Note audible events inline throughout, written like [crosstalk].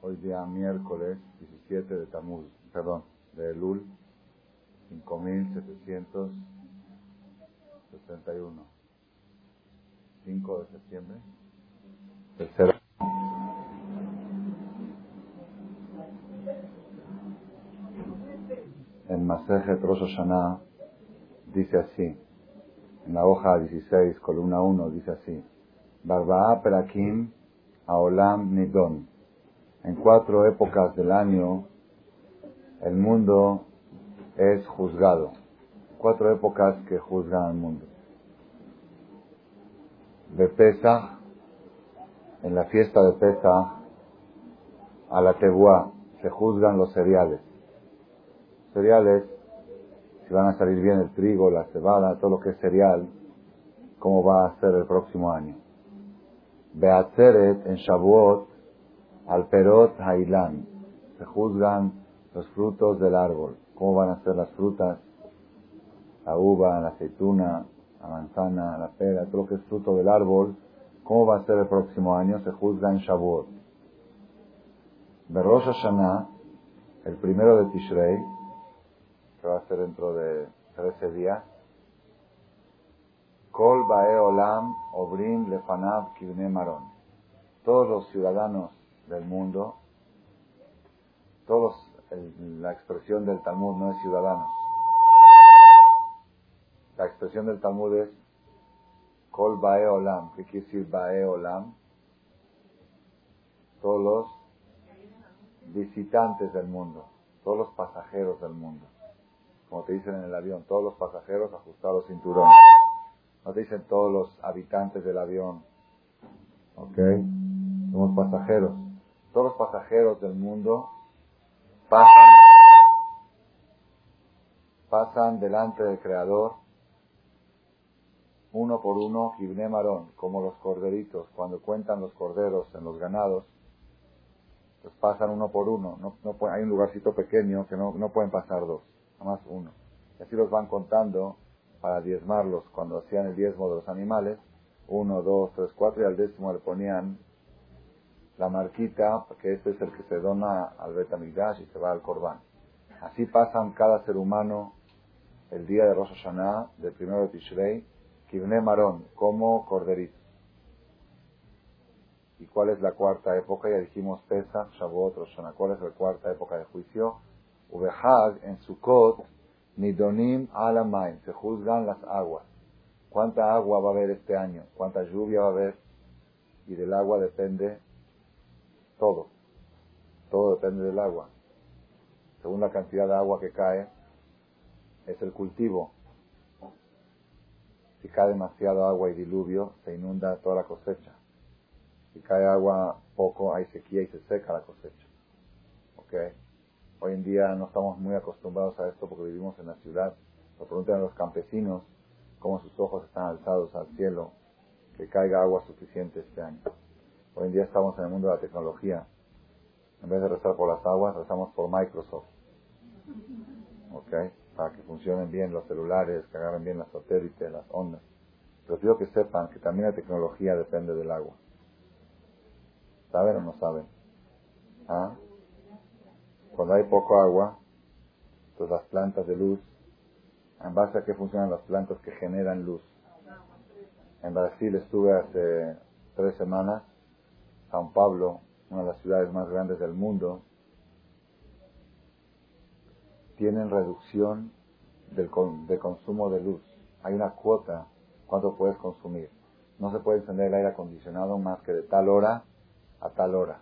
Hoy día miércoles 17 de Tamuz, perdón, de Elul, 5761. 5 de septiembre. Tercero. En Masejet Rosh Hashanah dice así, en la hoja 16, columna 1, dice así, Barba'a Perakim Aolam Nidon en cuatro épocas del año el mundo es juzgado. Cuatro épocas que juzgan al mundo. De Pesach, en la fiesta de Pesach, a la Tebuá, se juzgan los cereales. Cereales, si van a salir bien el trigo, la cebada, todo lo que es cereal, cómo va a ser el próximo año. Beatzeret en Shavuot al perot hailan. Se juzgan los frutos del árbol. ¿Cómo van a ser las frutas? La uva, la aceituna, la manzana, la pera, todo lo que es fruto del árbol. ¿Cómo va a ser el próximo año? Se juzga en Shavuot. Berosh Hashanah, el primero de Tishrei, que va a ser dentro de 13 días. Kol Bae Olam Obrim Lefanav Kivne Maron. Todos los ciudadanos del mundo, todos, la expresión del Talmud no es ciudadano. La expresión del Talmud es Kol Bae Olam. ¿Qué quiere decir Bae Olam? Todos los visitantes del mundo, todos los pasajeros del mundo. Como te dicen en el avión, todos los pasajeros ajustados cinturones. No te dicen todos los habitantes del avión. ¿Ok? Somos pasajeros todos los pasajeros del mundo pasan, pasan delante del Creador uno por uno, Gibne Marón, como los corderitos, cuando cuentan los corderos en los ganados, pues pasan uno por uno. No, no hay un lugarcito pequeño que no, no pueden pasar dos, nada más uno. Y así los van contando para diezmarlos. Cuando hacían el diezmo de los animales, uno, dos, tres, cuatro, y al décimo le ponían la marquita, que este es el que se dona al Betamigdash y se va al Corbán. Así pasan cada ser humano el día de Rosh Hashanah, del primero de Tishrei, Kibne Marón, como corderito. ¿Y cuál es la cuarta época? Ya dijimos Pesach, Shavuot, Rosh Hashanah. ¿Cuál es la cuarta época de juicio? Ubehag, en Sukkot, Nidonim Alamain, se juzgan las aguas. ¿Cuánta agua va a haber este año? ¿Cuánta lluvia va a haber? Y del agua depende todo. Todo depende del agua. Según la cantidad de agua que cae, es el cultivo. Si cae demasiado agua y diluvio, se inunda toda la cosecha. Si cae agua poco, hay sequía y se seca la cosecha. ¿Ok? Hoy en día no estamos muy acostumbrados a esto porque vivimos en la ciudad. Lo preguntan a los campesinos cómo sus ojos están alzados al cielo, que caiga agua suficiente este año. Hoy en día estamos en el mundo de la tecnología. En vez de rezar por las aguas, rezamos por Microsoft. ¿Ok? Para que funcionen bien los celulares, que agarren bien las satélites, las ondas. Pero quiero que sepan que también la tecnología depende del agua. ¿Saben o no saben? ¿Ah? Cuando hay poco agua, pues las plantas de luz, ¿en base a qué funcionan las plantas que generan luz? En Brasil estuve hace tres semanas San Pablo, una de las ciudades más grandes del mundo, tienen reducción del de consumo de luz. Hay una cuota, cuánto puedes consumir. No se puede encender el aire acondicionado más que de tal hora a tal hora.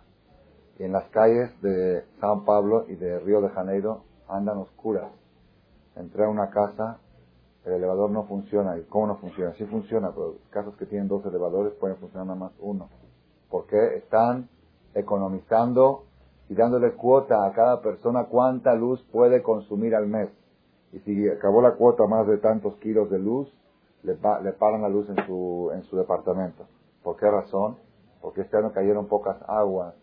Y en las calles de San Pablo y de Río de Janeiro andan oscuras. Entré a una casa, el elevador no funciona. ¿Y cómo no funciona? Sí funciona, pero casos que tienen dos elevadores pueden funcionar nada más uno porque están economizando y dándole cuota a cada persona cuánta luz puede consumir al mes. Y si acabó la cuota más de tantos kilos de luz, le, le paran la luz en su, en su departamento. ¿Por qué razón? Porque este año cayeron pocas aguas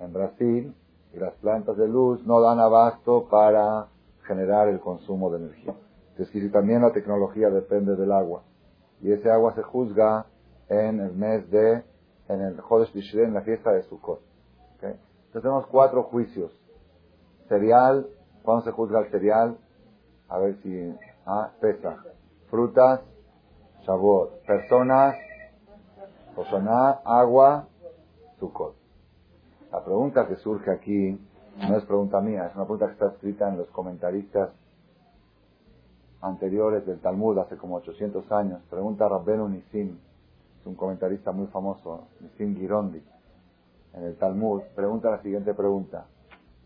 en Brasil y las plantas de luz no dan abasto para generar el consumo de energía. Entonces, si también la tecnología depende del agua. Y ese agua se juzga en el mes de en el Jodesh Tishrei, en la fiesta de Sukkot. Entonces tenemos cuatro juicios. Cereal, ¿cuándo se juzga el cereal? A ver si... Ah, pesa. Frutas, sabor. Personas, Osoná, agua, sucot. La pregunta que surge aquí no es pregunta mía, es una pregunta que está escrita en los comentaristas anteriores del Talmud hace como 800 años. Pregunta Rabbenu Nisim, es un comentarista muy famoso, Nisim Girondi, en el Talmud. Pregunta la siguiente pregunta.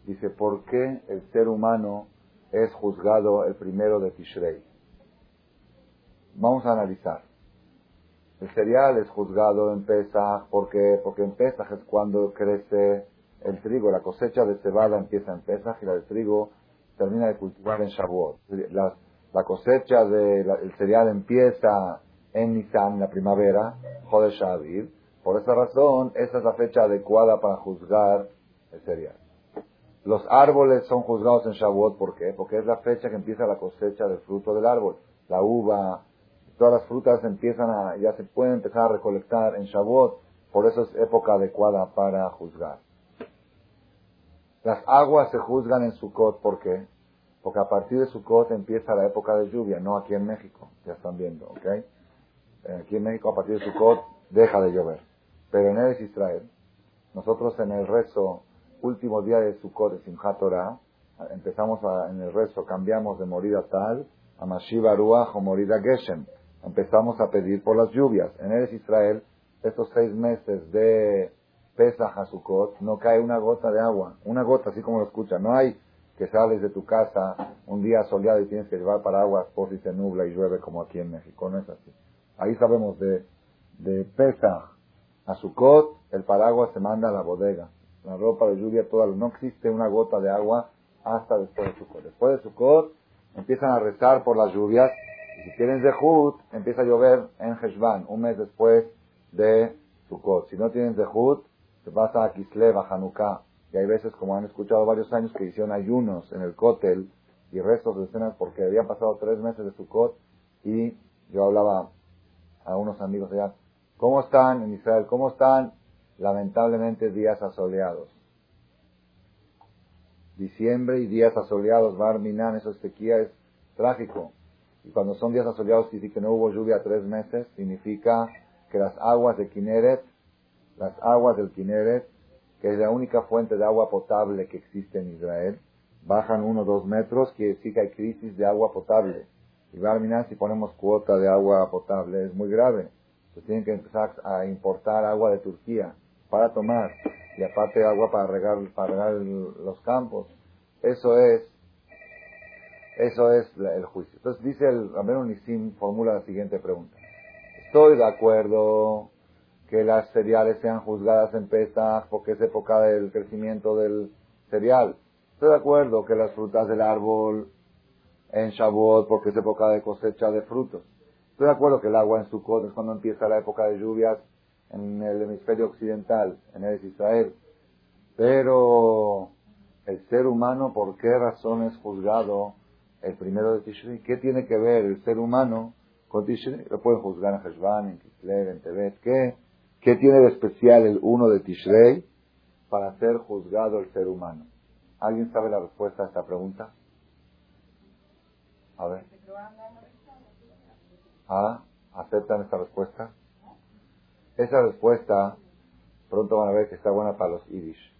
Dice, ¿por qué el ser humano es juzgado el primero de Tishrei? Vamos a analizar. El cereal es juzgado en Pesach porque, porque en Pesach es cuando crece el trigo. La cosecha de cebada empieza en Pesach y la de trigo termina de cultivar en Shavuot. La, la cosecha del cereal empieza en Nisan, la primavera, Jodesh Aviv. Por esa razón, esa es la fecha adecuada para juzgar el cereal. Los árboles son juzgados en Shavuot, ¿por qué? Porque es la fecha que empieza la cosecha del fruto del árbol. La uva, todas las frutas empiezan a, ya se pueden empezar a recolectar en Shavuot, por eso es época adecuada para juzgar. Las aguas se juzgan en Sukkot, ¿por qué? Porque a partir de Sukkot empieza la época de lluvia, no aquí en México, ya están viendo, ¿ok? Aquí en México a partir de Sukkot deja de llover. Pero en Eres Israel, nosotros en el rezo, último día de Sukkot, de Simchat Torah, empezamos en el rezo, cambiamos de morida tal a Mashiva Ruach o morida Geshem empezamos a pedir por las lluvias. En Eres Israel, estos seis meses de Pesach a Sukkot, no cae una gota de agua. Una gota, así como lo escucha. No hay que sales de tu casa un día soleado y tienes que llevar paraguas por si se nubla y llueve como aquí en México. No es así. Ahí sabemos de, de Pesach a Sukkot, el paraguas se manda a la bodega. La ropa de lluvia, toda, no existe una gota de agua hasta después de Sukkot. Después de Sukkot empiezan a rezar por las lluvias si tienes Zehut, empieza a llover en Heshvan, un mes después de Sukkot. Si no tienes Zehut, te pasa a Kislev, a Hanukkah. Y hay veces, como han escuchado varios años, que hicieron ayunos en el Kotel y restos de escenas porque habían pasado tres meses de Sukkot y yo hablaba a unos amigos allá, ¿cómo están en Israel? ¿Cómo están? Lamentablemente días asoleados. Diciembre y días asoleados, Bar Minan, eso es sequía, es trágico. Y cuando son días asoleados y que no hubo lluvia tres meses, significa que las aguas de Kineret, las aguas del Kineret, que es la única fuente de agua potable que existe en Israel, bajan uno o dos metros, quiere decir que hay crisis de agua potable. Y va a si ponemos cuota de agua potable, es muy grave. Entonces tienen que empezar a importar agua de Turquía para tomar y aparte agua para regar, para regar los campos. Eso es eso es el juicio. Entonces dice el Ramiro Nisim, formula la siguiente pregunta. Estoy de acuerdo que las cereales sean juzgadas en Pesach porque es época del crecimiento del cereal. Estoy de acuerdo que las frutas del árbol en Shavuot porque es época de cosecha de frutos. Estoy de acuerdo que el agua en Sukkot es cuando empieza la época de lluvias en el hemisferio occidental, en el Israel. Pero el ser humano, ¿por qué razón es juzgado el primero de Tishrei. ¿Qué tiene que ver el ser humano con Tishrei? Lo pueden juzgar en Heshvan, en Kislev, en Tebet. ¿Qué, ¿Qué tiene de especial el uno de Tishrei para ser juzgado el ser humano? ¿Alguien sabe la respuesta a esta pregunta? A ver. ¿Ah? ¿Aceptan esta respuesta? Esa respuesta pronto van a ver que está buena para los Yiddish.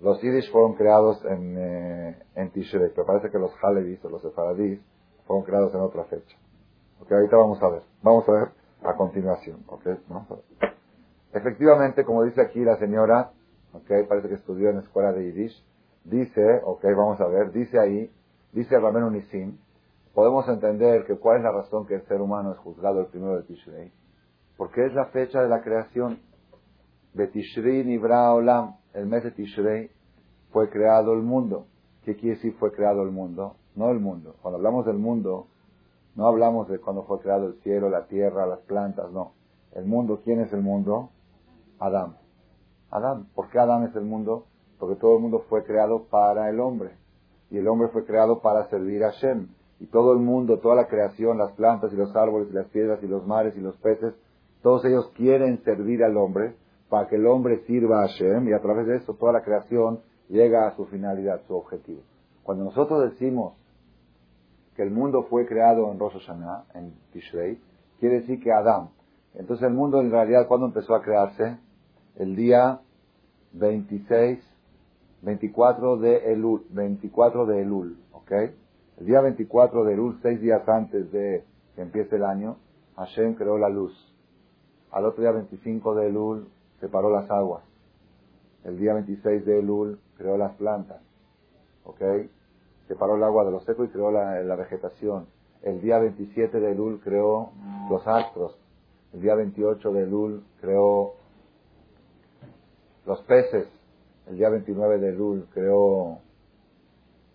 Los Yiddish fueron creados en, eh, en Tishrei, pero parece que los Halevis o los Sefaradís fueron creados en otra fecha. Ok, ahorita vamos a ver. Vamos a ver a continuación. Ok, vamos a ver. Efectivamente, como dice aquí la señora, ok, parece que estudió en la escuela de Yiddish, dice, ok, vamos a ver, dice ahí, dice Ramén Unisim, podemos entender que cuál es la razón que el ser humano es juzgado el primero de Tishrei. Porque es la fecha de la creación. de Tishrei Nibra Olam el mes de Tishrei fue creado el mundo. ¿Qué quiere decir fue creado el mundo? No el mundo. Cuando hablamos del mundo, no hablamos de cuando fue creado el cielo, la tierra, las plantas, no. El mundo, ¿quién es el mundo? Adán. Adán. ¿Por qué Adán es el mundo? Porque todo el mundo fue creado para el hombre. Y el hombre fue creado para servir a Shem. Y todo el mundo, toda la creación, las plantas y los árboles y las piedras y los mares y los peces, todos ellos quieren servir al hombre para que el hombre sirva a Hashem y a través de eso toda la creación llega a su finalidad, su objetivo. Cuando nosotros decimos que el mundo fue creado en Rosh Hashanah, en Tishrei, quiere decir que Adán. Entonces el mundo en realidad, ¿cuándo empezó a crearse? El día 26, 24 de Elul, 24 de Elul, ¿ok? El día 24 de Elul, seis días antes de que empiece el año, Hashem creó la luz. Al otro día 25 de Elul, separó las aguas. El día 26 de Elul creó las plantas. ¿Ok? Separó el agua de los secos y creó la, vegetación. El día 27 de Elul creó los astros. El día 28 de Elul creó los peces. El día 29 de Elul creó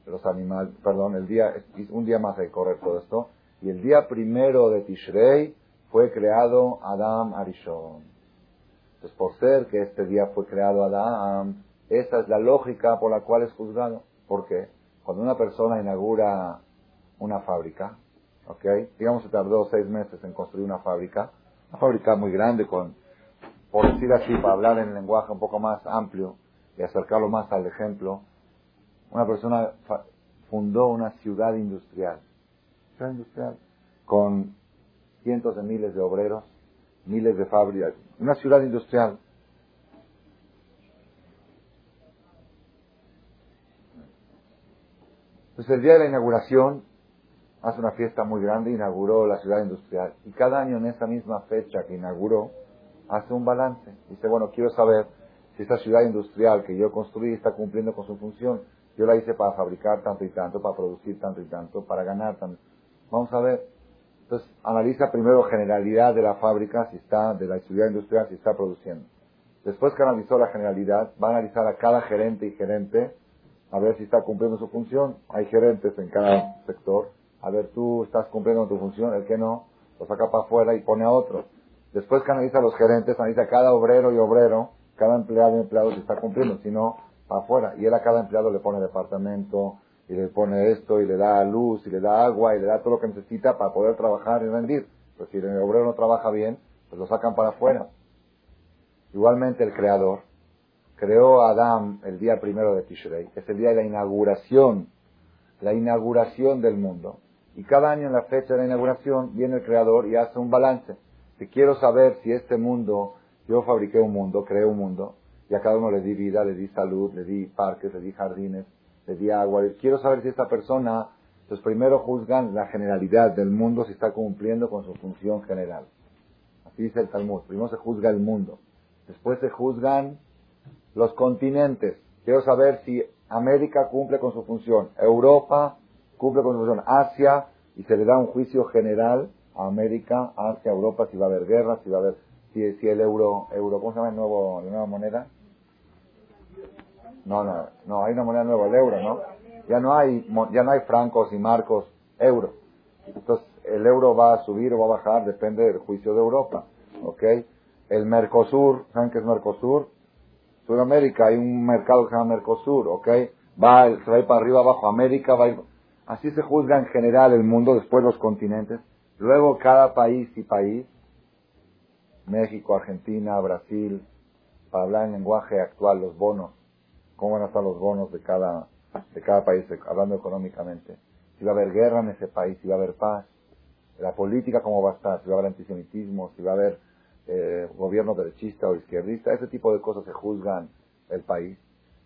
los animales, perdón, el día, un día más de correr todo esto. Y el día primero de Tishrei fue creado Adam Arishon. Entonces, por ser que este día fue creado Adán, esa es la lógica por la cual es juzgado. ¿Por qué? Cuando una persona inaugura una fábrica, ¿ok? Digamos que tardó seis meses en construir una fábrica, una fábrica muy grande con, por decir así, para hablar en lenguaje un poco más amplio y acercarlo más al ejemplo, una persona fundó una ciudad industrial, ciudad industrial, con cientos de miles de obreros, miles de fábricas, una ciudad industrial. Entonces el día de la inauguración hace una fiesta muy grande, inauguró la ciudad industrial. Y cada año en esa misma fecha que inauguró, hace un balance. Dice, bueno, quiero saber esta ciudad industrial que yo construí está cumpliendo con su función. Yo la hice para fabricar tanto y tanto, para producir tanto y tanto, para ganar tanto. Vamos a ver. Entonces, analiza primero generalidad de la fábrica, si está, de la actividad industrial, si está produciendo. Después que analizó la generalidad, va a analizar a cada gerente y gerente, a ver si está cumpliendo su función. Hay gerentes en cada sector. A ver, tú estás cumpliendo tu función, el que no, lo saca para afuera y pone a otro. Después que analiza a los gerentes, analiza a cada obrero y obrero, cada empleado y empleado si está cumpliendo, si no, para afuera. Y él a cada empleado le pone departamento, y le pone esto, y le da luz, y le da agua, y le da todo lo que necesita para poder trabajar y rendir. Pues si el obrero no trabaja bien, pues lo sacan para afuera. Igualmente el Creador creó a Adán el día primero de Tishrei, que es el día de la inauguración, la inauguración del mundo. Y cada año en la fecha de la inauguración viene el Creador y hace un balance. Si quiero saber si este mundo, yo fabriqué un mundo, creé un mundo, y a cada uno le di vida, le di salud, le di parques, le di jardines, le di agua. Quiero saber si esta persona, pues primero juzgan la generalidad del mundo si está cumpliendo con su función general. Así dice el Talmud. Primero se juzga el mundo. Después se juzgan los continentes. Quiero saber si América cumple con su función, Europa cumple con su función, Asia, y se le da un juicio general a América, Asia, Europa, si va a haber guerra, si va a haber, si, el euro, euro, ¿cómo se llama el nuevo, la nueva moneda? No, no, no, hay una moneda nueva, el euro, ¿no? Ya no hay, ya no hay francos y marcos, euro. Entonces, el euro va a subir o va a bajar, depende del juicio de Europa, ¿ok? El Mercosur, ¿saben qué es Mercosur? Sudamérica, hay un mercado que se llama Mercosur, ¿ok? Va, se va a ir para arriba, abajo, América, va a ir... Así se juzga en general el mundo, después los continentes. Luego cada país y país, México, Argentina, Brasil, para hablar en lenguaje actual, los bonos, cómo van a estar los bonos de cada, de cada país, hablando económicamente. Si va a haber guerra en ese país, si va a haber paz, la política cómo va a estar, si va a haber antisemitismo, si va a haber eh, gobierno derechista o izquierdista, ese tipo de cosas se juzgan el país.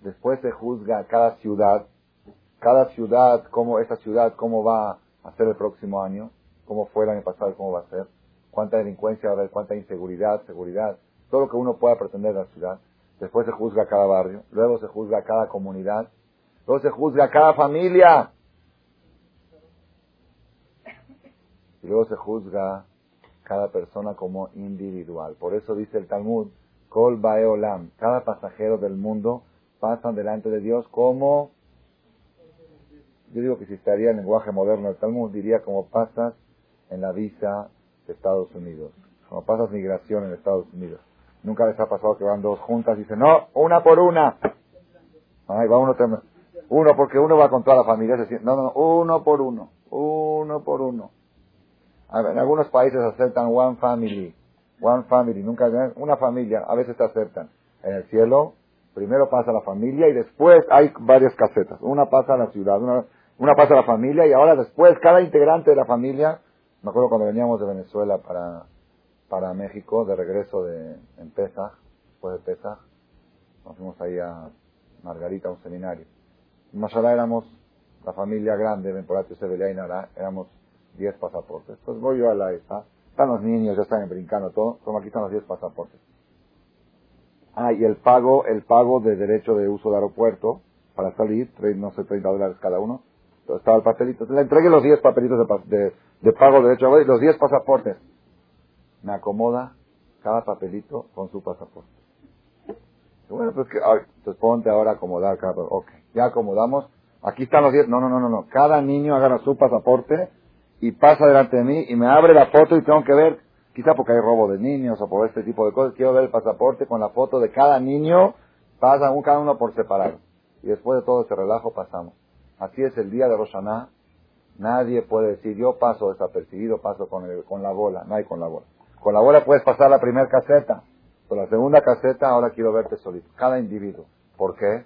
Después se juzga cada ciudad, cada ciudad, cómo esa ciudad, cómo va a ser el próximo año, cómo fue el año pasado, cómo va a ser, cuánta delincuencia va a haber, cuánta inseguridad, seguridad, todo lo que uno pueda pretender de la ciudad después se juzga a cada barrio, luego se juzga a cada comunidad, luego se juzga a cada familia, y luego se juzga cada persona como individual. Por eso dice el Talmud, Kol Baeolam, cada pasajero del mundo pasa delante de Dios como, yo digo que si estaría en lenguaje moderno el Talmud, diría como pasas en la visa de Estados Unidos, como pasas migración en Estados Unidos. Nunca les ha pasado que van dos juntas y dicen, no, una por una. Ay, va uno, uno porque uno va con toda la familia. No, no, uno por uno. Uno por uno. en algunos países aceptan one family. One family, nunca, una familia, a veces te aceptan. En el cielo, primero pasa la familia y después hay varias casetas. Una pasa a la ciudad, una, una pasa a la familia y ahora después cada integrante de la familia, me acuerdo cuando veníamos de Venezuela para, para México, de regreso de, en Pesach, después de Pesach, nos fuimos ahí a Margarita, a un seminario. En Mashallah éramos la familia grande, Benporatio, Sebelia y Nara, éramos 10 pasaportes. Entonces voy yo a la ESA, están los niños, ya están brincando todo, como aquí están los 10 pasaportes. Ah, y el pago, el pago de derecho de uso de aeropuerto para salir, no sé, 30 dólares cada uno. Entonces estaba el papelito. le entregué los 10 papelitos de, de, pago de derecho y los 10 pasaportes. Me acomoda cada papelito con su pasaporte. Bueno, pues que, entonces ponte ahora a acomodar cada Ok, ya acomodamos. Aquí están los 10. No, no, no, no, no. Cada niño agarra su pasaporte y pasa delante de mí y me abre la foto y tengo que ver, quizá porque hay robo de niños o por este tipo de cosas, quiero ver el pasaporte con la foto de cada niño, pasa un, cada uno por separado. Y después de todo ese relajo pasamos. Así es el día de Roshaná. Nadie puede decir, yo paso desapercibido, paso con, el, con la bola. No hay con la bola. Con la bola puedes pasar la primera caseta. Con la segunda caseta, ahora quiero verte solito. Cada individuo. ¿Por qué?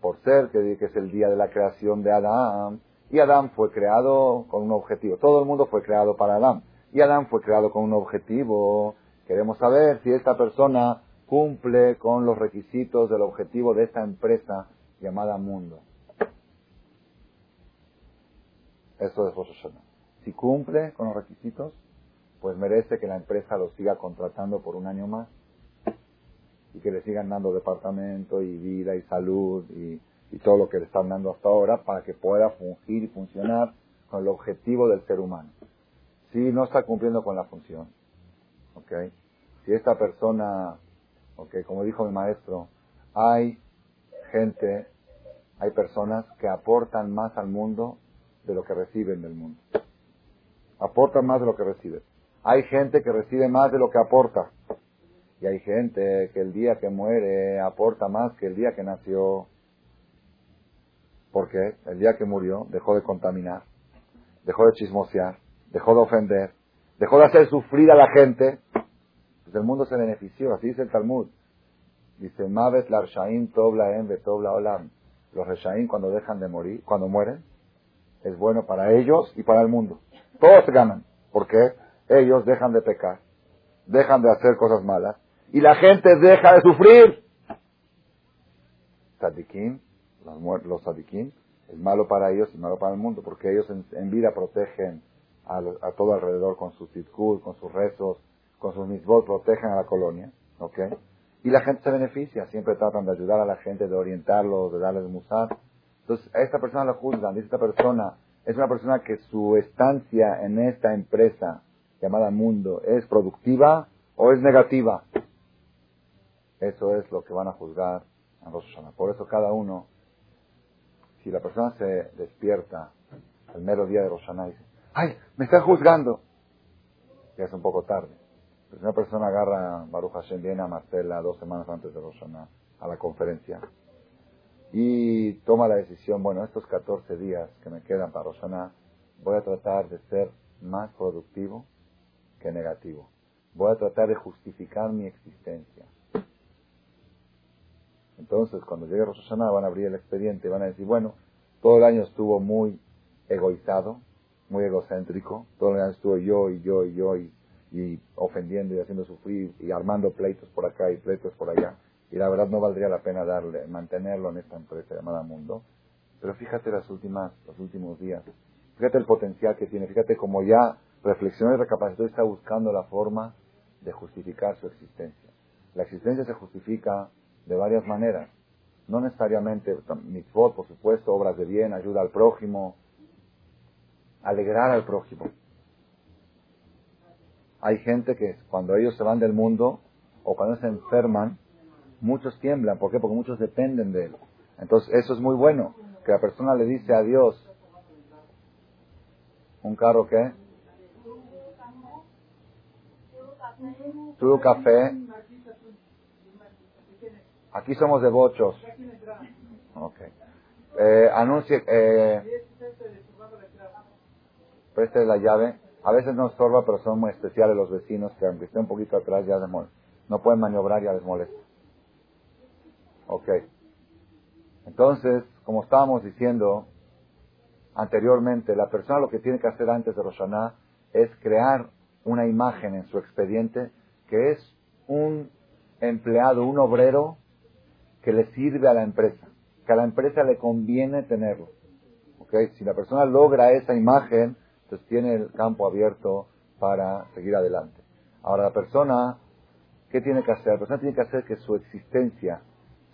Por ser que, que es el día de la creación de Adán y Adán fue creado con un objetivo. Todo el mundo fue creado para Adán. Y Adán fue creado con un objetivo. Queremos saber si esta persona cumple con los requisitos del objetivo de esta empresa llamada mundo. Eso es Rosh Si cumple con los requisitos, pues merece que la empresa lo siga contratando por un año más y que le sigan dando departamento y vida y salud y y todo lo que le están dando hasta ahora para que pueda fungir y funcionar con el objetivo del ser humano. Si no está cumpliendo con la función, ¿ok? Si esta persona, ¿ok? Como dijo mi maestro, hay gente, hay personas que aportan más al mundo de lo que reciben del mundo. Aportan más de lo que reciben. Hay gente que recibe más de lo que aporta. Y hay gente que el día que muere aporta más que el día que nació. Porque el día que murió dejó de contaminar, dejó de chismosear, dejó de ofender, dejó de hacer sufrir a la gente. Pues el mundo se benefició, así dice el Talmud. Dice, Mavet larshaim tobla en betobla olam. Los reshaim cuando dejan de morir, cuando mueren, es bueno para ellos y para el mundo. Todos ganan. porque Ellos dejan de pecar, dejan de hacer cosas malas, y la gente deja de sufrir. Tadikim los, los es malo para ellos y malo para el mundo, porque ellos en, vida protegen a, todo alrededor con sus titkul, con sus rezos, con sus misbot, protegen a la colonia, ¿ok? Y la gente se beneficia, siempre tratan de ayudar a la gente, de orientarlos, de darles musar. Entonces, a esta persona la juzgan, dice esta persona, es una persona que su estancia en esta empresa llamada mundo es productiva o es negativa. Eso es lo que van a juzgar a Rosh Por eso cada uno si la persona se despierta al mero día de Roshaná y dice, ¡ay, me están juzgando! Ya es un poco tarde. Pero si una persona agarra Baruch Hashem, viene a Marcela dos semanas antes de Roshaná a la conferencia y toma la decisión, bueno, estos 14 días que me quedan para Roshaná, voy a tratar de ser más productivo que negativo. Voy a tratar de justificar mi existencia. Entonces, cuando llegue Rosh Hashanah, van a abrir el expediente y van a decir, bueno, todo el año estuvo muy egoizado, muy egocéntrico, todo el año estuvo yo y yo y yo y, ofendiendo y haciendo sufrir y armando pleitos por acá y pleitos por allá. Y la verdad no valdría la pena darle, mantenerlo en esta empresa llamada Mundo. Pero fíjate las últimas, los últimos días. Fíjate el potencial que tiene. Fíjate cómo ya reflexionó y recapacitó y está buscando la forma de justificar su existencia. La existencia se justifica de varias maneras. No necesariamente mitzvot, por supuesto, obras de bien, ayuda al prójimo, alegrar al prójimo. Hay gente que cuando ellos se van del mundo o cuando se enferman, muchos tiemblan. ¿Por qué? Porque muchos dependen de él. Entonces eso es muy bueno, que la persona le dice a Dios, ¿un carro qué? Tuvo café, Aquí somos de bochos. Ok. Eh, anuncie, eh, preste la llave. A veces no estorba, pero son muy especiales los vecinos que aunque esté un poquito atrás ya les molesta. No pueden maniobrar, ya les molesta. Ok. Entonces, como estábamos diciendo anteriormente, la persona lo que tiene que hacer antes de Roshaná es crear una imagen en su expediente que es un empleado, un obrero que le sirve a la empresa, que a la empresa le conviene tenerlo. ¿Okay? Si la persona logra esa imagen, entonces tiene el campo abierto para seguir adelante. Ahora, la persona, ¿qué tiene que hacer? La persona tiene que hacer que su existencia,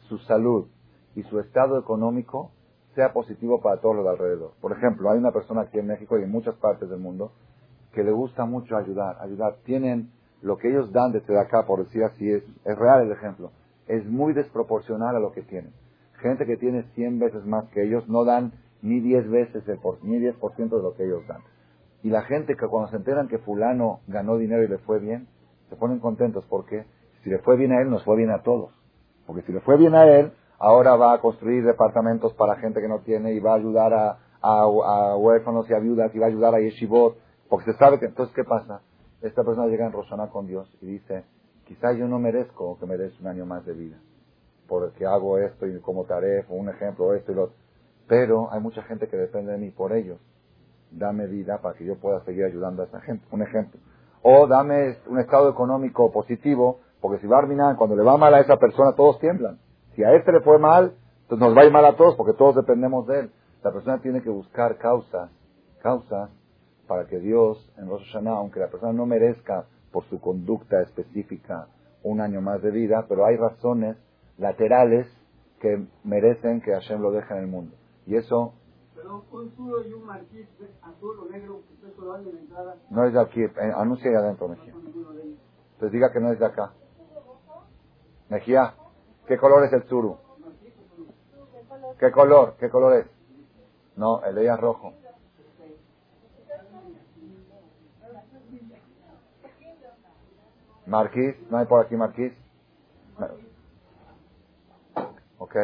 su salud y su estado económico sea positivo para todos los de alrededor. Por ejemplo, hay una persona aquí en México y en muchas partes del mundo que le gusta mucho ayudar, ayudar. Tienen lo que ellos dan desde acá, por decir así, es, es real el ejemplo. Es muy desproporcional a lo que tienen. Gente que tiene 100 veces más que ellos no dan ni 10 veces el por, ni 10% de lo que ellos dan. Y la gente que cuando se enteran que fulano ganó dinero y le fue bien, se ponen contentos porque si le fue bien a él, nos fue bien a todos. Porque si le fue bien a él, ahora va a construir departamentos para gente que no tiene y va a ayudar a, a, huérfanos y a viudas y va a ayudar a yeshivot. Porque se sabe que entonces, ¿qué pasa? Esta persona llega en Rosana con Dios y dice, quizá yo no merezco que me des un año más de vida. Porque hago esto y como taref, un ejemplo, esto y lo otro. Pero hay mucha gente que depende de mí por ellos dame vida para que yo pueda seguir ayudando a esa gente. Un ejemplo. O dame un estado económico positivo, porque si va a cuando le va mal a esa persona, todos tiemblan. Si a este le fue mal, entonces nos va a ir mal a todos, porque todos dependemos de él. La persona tiene que buscar causas, causas para que Dios, en Rosh Hashanah, aunque la persona no merezca por su conducta específica un año más de vida, pero hay razones laterales que merecen que Hashem lo deje en el mundo. Y eso un suro y un marquís azul o negro, usted solo en la entrada. No es de aquí, eh, anuncia ahí adentro, Mejía. Entonces diga que no es de acá. Mejía, ¿qué color es el suru? ¿Qué color? ¿Qué color es? No, el de ella es rojo. Marquís, ¿no hay por aquí marquís? Ok.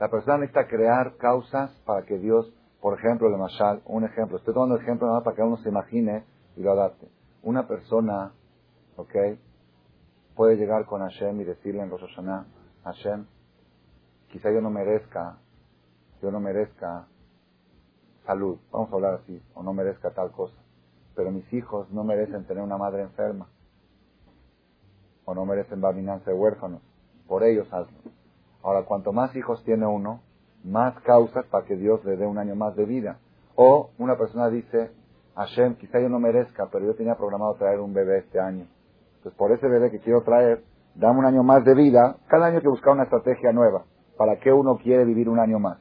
La persona necesita crear causas para que Dios por ejemplo, el Mashal, un ejemplo. Estoy tomando ejemplo nada para que uno se imagine y lo adapte. Una persona, ¿ok? Puede llegar con Hashem y decirle en Rosh Hashem, quizá yo no merezca, yo no merezca salud, vamos a hablar así, o no merezca tal cosa, pero mis hijos no merecen tener una madre enferma, o no merecen baminanza de huérfanos, por ellos hazlo. Ahora, cuanto más hijos tiene uno, más causas para que Dios le dé un año más de vida. O una persona dice, Hashem, quizá yo no merezca, pero yo tenía programado traer un bebé este año. Entonces, por ese bebé que quiero traer, dame un año más de vida. Cada año que buscar una estrategia nueva. ¿Para qué uno quiere vivir un año más?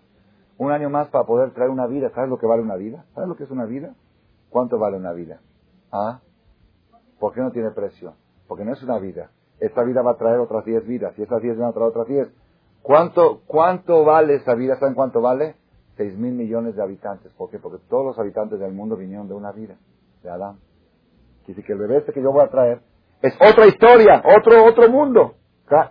Un año más para poder traer una vida. ¿Sabes lo que vale una vida? ¿Sabes lo que es una vida? ¿Cuánto vale una vida? ¿Ah? ¿Por qué no tiene precio? Porque no es una vida. Esta vida va a traer otras 10 vidas. Y esas 10 van a traer otras 10. ¿Cuánto, ¿Cuánto vale esa vida? ¿Saben cuánto vale? Seis mil millones de habitantes. ¿Por qué? Porque todos los habitantes del mundo vinieron de una vida, de Adán. Decir que el bebé este que yo voy a traer es otra historia, otro, otro mundo.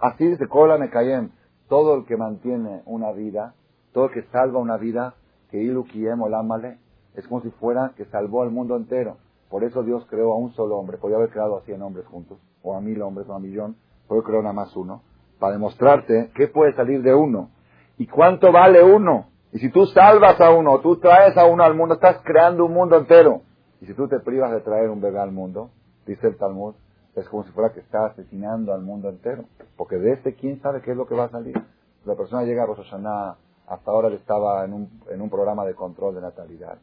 Así dice Cola Mekayem. Todo el que mantiene una vida, todo el que salva una vida, que Ilu Kiem Olamale, es como si fuera que salvó al mundo entero. Por eso Dios creó a un solo hombre. Podría haber creado a cien hombres juntos, o a mil hombres, o a millón. Pero creó nada más uno para demostrarte qué puede salir de uno y cuánto vale uno. Y si tú salvas a uno, tú traes a uno al mundo, estás creando un mundo entero. Y si tú te privas de traer un bebé al mundo, dice el Talmud, es como si fuera que estás asesinando al mundo entero. Porque de este, ¿quién sabe qué es lo que va a salir? La persona llega a Rosh hasta ahora le estaba en un, en un programa de control de natalidad.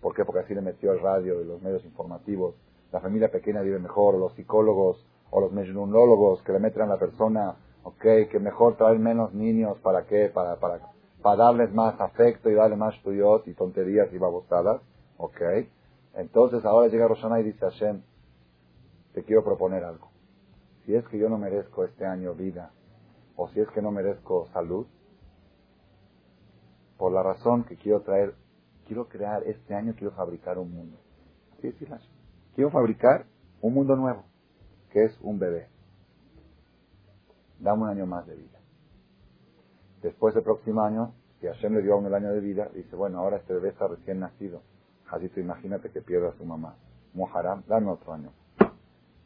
¿Por qué? Porque así le metió el radio y los medios informativos. La familia pequeña vive mejor, los psicólogos o los mejunólogos que le meten a la persona ok, que mejor traer menos niños, ¿para qué? Para, para, para darles más afecto y darle más tuyot y tonterías y babosadas, ok. Entonces ahora llega Rosana y dice Hashem, te quiero proponer algo. Si es que yo no merezco este año vida, o si es que no merezco salud, por la razón que quiero traer, quiero crear este año, quiero fabricar un mundo. ¿Sí, sí, Quiero fabricar un mundo nuevo, que es un bebé dame un año más de vida. Después del próximo año, si Hashem le dio aún el año de vida, dice, bueno, ahora este bebé está recién nacido. Así tú imagínate que pierda a su mamá. Muharram, dame otro año.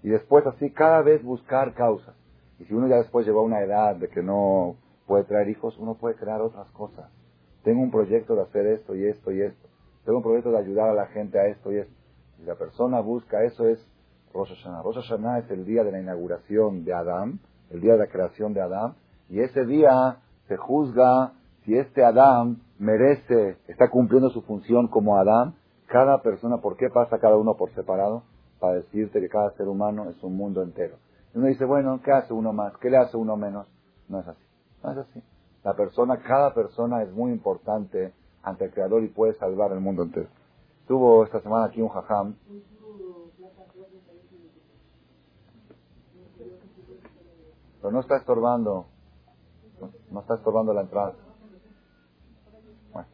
Y después así cada vez buscar causas. Y si uno ya después llegó a una edad de que no puede traer hijos, uno puede crear otras cosas. Tengo un proyecto de hacer esto y esto y esto. Tengo un proyecto de ayudar a la gente a esto y esto. Y la persona busca, eso es Rosh Hashanah. Rosh Hashanah es el día de la inauguración de Adán, el día de la creación de Adán. Y ese día se juzga si este Adán merece, está cumpliendo su función como Adán. Cada persona, ¿por qué pasa cada uno por separado? Para decirte que cada ser humano es un mundo entero. Y uno dice, bueno, ¿qué hace uno más? ¿Qué le hace uno menos? No es así. No es así. La persona, cada persona es muy importante ante el Creador y puede salvar el mundo entero. Estuvo esta semana aquí un jajam. Pero no está estorbando. No, está estorbando la entrada. Bueno.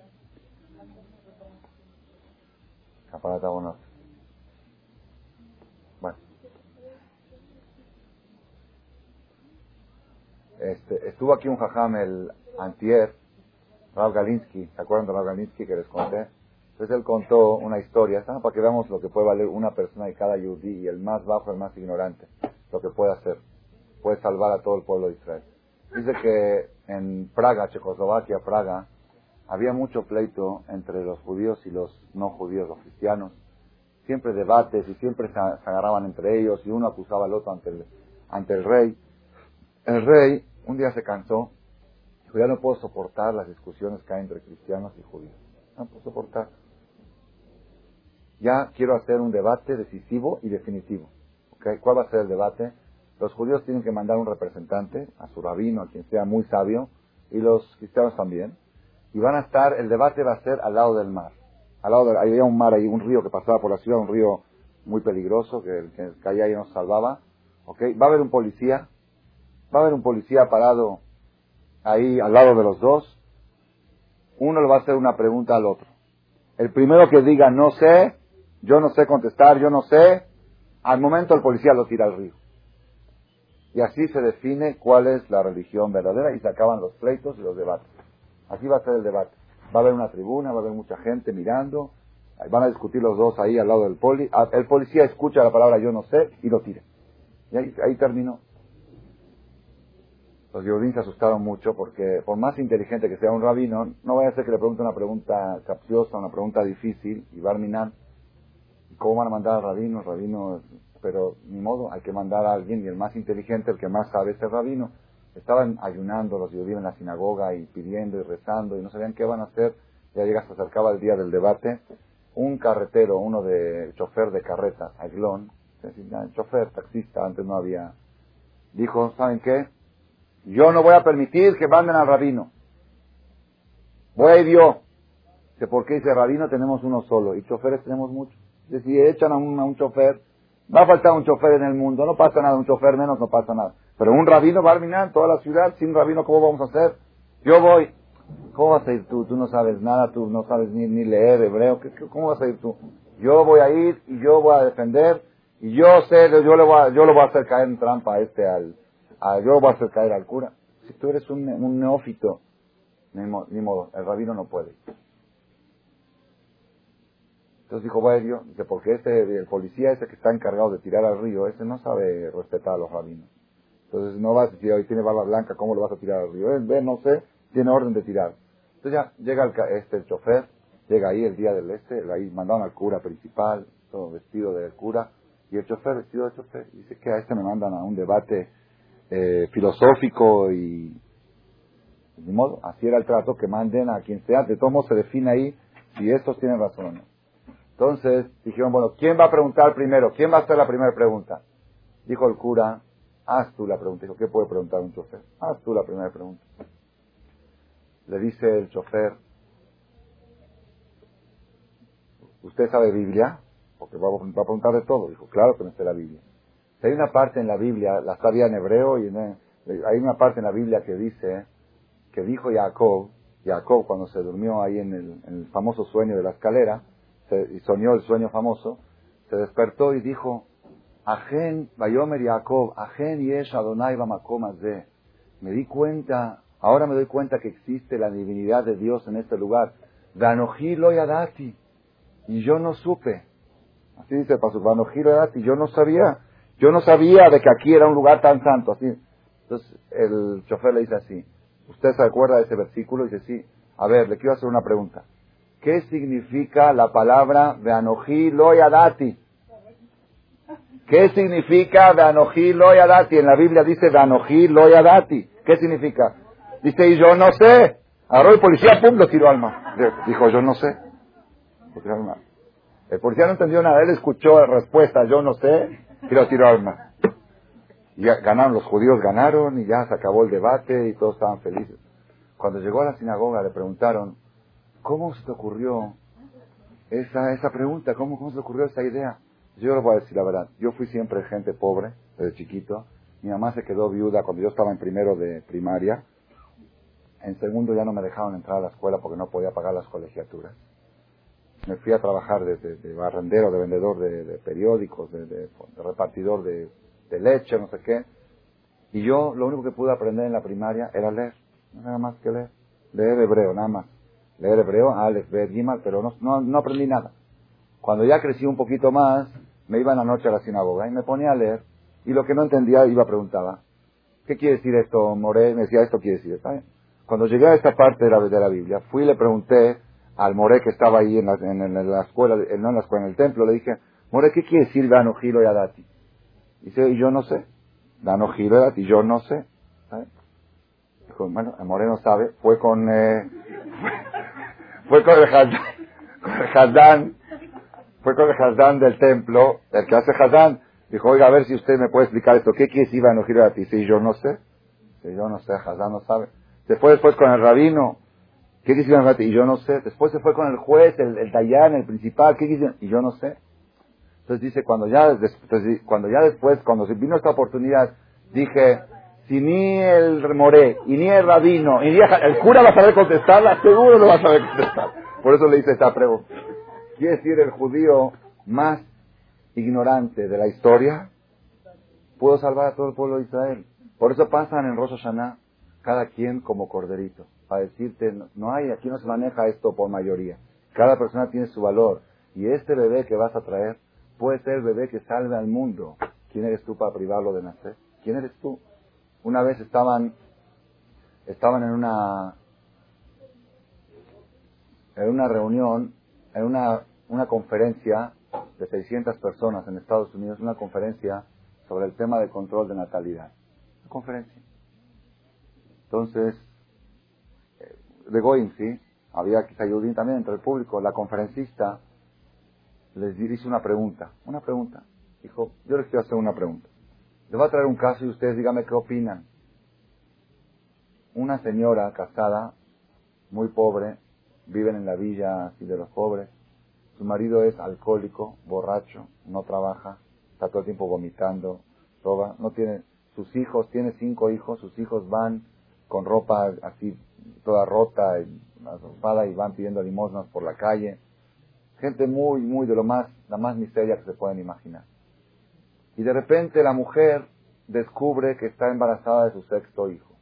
Bueno. Este, estuvo aquí un jajam el antier, Rav Galinsky, ¿se acuerdan de Rav Galinsky que les conté? Entonces él contó una historia, para que veamos lo que puede valer una persona de cada yudí, y el más bajo, el más ignorante, lo que puede hacer. Puede salvar a todo el pueblo de Israel. Dice que en Praga, Checoslovaquia, Praga, había mucho pleito entre los judíos y los no judíos, los cristianos. Siempre debates y siempre se, agarraban entre ellos y uno acusaba al otro ante el, ante el rey. El rey un día se cansó Dijo, ya no puedo soportar las discusiones que hay entre cristianos y judíos. No puedo soportar. Ya quiero hacer un debate decisivo y definitivo. ¿Cuál va a ser el debate? Los judíos tienen que mandar un representante, a su rabino, a quien sea muy sabio, y los cristianos también. Y van a estar, el debate va a ser al lado del mar. Al lado había un mar ahí, un río que pasaba por la ciudad, un río muy peligroso, que el que caía ahí nos salvaba. ¿Okay? Va a haber un policía, va a haber un policía parado ahí al lado de los dos, uno le va a hacer una pregunta al otro. El primero que diga no sé, yo no sé contestar, yo no sé, al momento el policía lo tira al río. Y así se define cuál es la religión verdadera y se acaban los pleitos y los debates. Así va a ser el debate. Va a haber una tribuna, va a haber mucha gente mirando, van a discutir los dos ahí al lado del poli. El policía escucha la palabra yo no sé y lo tira. Y ahí, ahí terminó. Los Yehudim se asustaron mucho porque, por más inteligente que sea un rabino, no vaya a ser que le pregunte una pregunta capciosa, una pregunta difícil, y Barminan, ¿cómo van a mandar al rabino? Rabino, pero ni modo, hay que mandar a alguien, y el más inteligente, el que más sabe es el rabino. Estaban ayunando los Yehudim en la sinagoga y pidiendo y rezando, y no sabían qué van a hacer. Ya llega, se acercaba el día del debate. Un carretero, uno de chofer de carreta, Aiglón, chofer, taxista, antes no había, dijo, ¿saben qué? Yo no voy a permitir que manden al rabino. Voy a ir yo. ¿Por qué dice rabino tenemos uno solo y choferes tenemos muchos? Si echan a un, chofer, va a faltar un chofer en el mundo, no pasa nada, un chofer menos no pasa nada. Pero un rabino va a terminar en toda la ciudad, sin rabino, ¿cómo vamos a hacer? Yo voy. ¿Cómo vas a ir tú? Tú no sabes nada, tú no sabes ni, ni leer hebreo, ¿cómo vas a ir tú? Yo voy a ir y yo voy a defender y yo sé, yo le voy a, yo le voy a hacer caer en trampa a este al, Ah, yo voy a hacer caer al cura. Si tú eres un, neófito, ni, modo, el rabino no puede. Entonces dijo, bueno, dice, porque este, el policía ese que está encargado de tirar al río, ese no sabe respetar a los rabinos. Entonces no vas a decir, hoy tiene barba blanca, ¿cómo lo vas a tirar al río? Él ve, no sé, tiene orden de tirar. Entonces ya llega el, este, el chofer, llega ahí el día del este, ahí mandaron al cura principal, todo vestido de cura, y el chofer vestido de chofer, dice que a este me mandan a un debate eh, filosófico y modo, así era el trato que manden a quien sea, de todos modos se define ahí si estos tienen razón o no. Entonces dijeron, bueno, ¿quién va a preguntar primero? ¿Quién va a hacer la primera pregunta? Dijo el cura, haz tú la pregunta. Dijo, ¿qué puede preguntar un chofer? Haz tú la primera pregunta. Le dice el chofer, ¿usted sabe Biblia? Porque va a, preguntar de todo. Dijo, claro que no sé la Biblia. Hay una parte en la Biblia, la sabía en hebreo, y hay una parte en la Biblia que dice que dijo Jacob, Jacob cuando se durmió ahí en el, famoso sueño de la escalera, y soñó el sueño famoso, se despertó y dijo, Ajen, Bayomer Jacob, Ajen Yesh Adonai de. Me di cuenta, ahora me doy cuenta que existe la divinidad de Dios en este lugar. Danoji lo yadati. Y yo no supe. Así dice el Pasuk, y yo no sabía, yo no sabía de que aquí era un lugar tan santo, así. Entonces el chofer le dice así, ¿usted se acuerda de ese versículo? Y dice, sí. A ver, le quiero hacer una pregunta. ¿Qué significa la palabra Veanoji Loyadati? ¿Qué significa Veanoji Loyadati? En la Biblia dice Veanoji Loyadati. ¿Qué significa? Dice, y yo no sé. Agarró el policía, pum, lo tiró al mar. Dijo, yo no sé. El policía no entendió nada. Él escuchó la respuesta, yo no sé, tiró al mar. Y ganaron, los judíos ganaron y ya se acabó el debate y todos estaban felices. Cuando llegó a la sinagoga le preguntaron, ¿cómo se te ocurrió esa, esa pregunta? ¿Cómo, ¿Cómo se te ocurrió esa idea? Yo le voy a decir la verdad. Yo fui siempre gente pobre desde chiquito. Mi mamá se quedó viuda cuando yo estaba en primero de primaria. En segundo ya no me dejaron entrar a la escuela porque no podía pagar las colegiaturas. Me fui a trabajar de, de, barrendero, de vendedor de, periódicos, de, repartidor de, leche, no sé qué. Y yo lo único que pude aprender en la primaria era leer. Nada más que leer. Leer hebreo, nada más. Leer hebreo, Alex, Bet, Gimal, pero no, no, no aprendí nada. Cuando ya crecí un poquito más, me iba en la noche a la sinagoga y me ponía a leer. Y lo que no entendía, iba preguntaba, ¿qué quiere decir esto, Moré? Me decía, esto quiere decir, ¿está bien? Cuando llegué a esta parte de la, de la Biblia, fui y le pregunté al Moré que estaba ahí en la, en, la escuela, no en la escuela, en el templo, le dije, Moré, ¿qué quiere decir Gilo y Adati? Dice, y yo no sé. Gilo y Adati, yo no sé. Dijo, bueno, el Moré no sabe, fue con, eh, [laughs] fue con el Hazdán, fue con el Hazdán del templo, el que hace Hazdán, dijo, oiga, a ver si usted me puede explicar esto, ¿qué quiere decir Gilo y Adati? Dice, y yo no sé. Dice, yo no sé, Hazdán no sabe. Se fue después con el rabino. ¿Qué quisieron? Y yo no sé. Después se fue con el juez, el, el Dayan, el principal. ¿Qué quisieron? Y yo no sé. Entonces dice, cuando ya, cuando ya después, cuando se vino esta oportunidad, dije, si ni el moré, y ni el rabino, y ni el, cura va a saber contestarla, seguro lo va a saber contestar. Por eso le hice esta pregunta. Quiere decir el judío más ignorante de la historia, pudo salvar a todo el pueblo de Israel. Por eso pasan en Rosh Hashanah cada quien como corderito, para decirte, no hay, aquí no se maneja esto por mayoría. Cada persona tiene su valor. Y este bebé que vas a traer puede ser el bebé que salve al mundo. ¿Quién eres tú para privarlo de nacer? ¿Quién eres tú? Una vez estaban, estaban en una, en una reunión, en una, una conferencia de 600 personas en Estados Unidos, una conferencia sobre el tema de control de natalidad. Una conferencia. Entonces, de Goin, sí, había quizá Yudin también entre el público, la conferencista les hizo una pregunta, una pregunta. Dijo, yo les quiero hacer una pregunta. Les voy a traer un caso y ustedes díganme qué opinan. Una señora casada, muy pobre, viven en la villa así de los pobres. Su marido es alcohólico, borracho, no trabaja, está todo el tiempo vomitando, roba, no tiene, sus hijos, tiene cinco hijos, sus hijos van con ropa así toda rota y y van pidiendo limosnas por la calle. Gente muy, muy de lo más, la más miseria que se pueden imaginar. Y de repente la mujer descubre que está embarazada de su sexto hijo.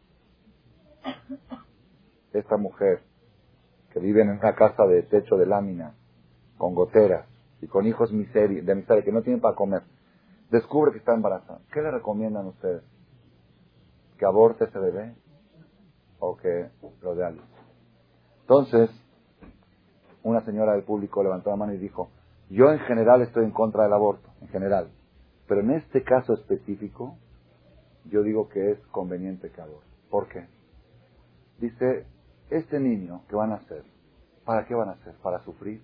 Esta mujer, que vive en una casa de techo de lámina, con goteras y con hijos miseria, de miseria, que no tienen para comer, descubre que está embarazada. ¿Qué le recomiendan ustedes? ¿Que aborte ese bebé? O que lo de algo. Entonces, una señora del público levantó la mano y dijo, yo en general estoy en contra del aborto, en general, pero en este caso específico, yo digo que es conveniente que aborte. ¿Por qué? Dice, este niño que van a hacer, ¿para qué van a hacer? ¿Para sufrir?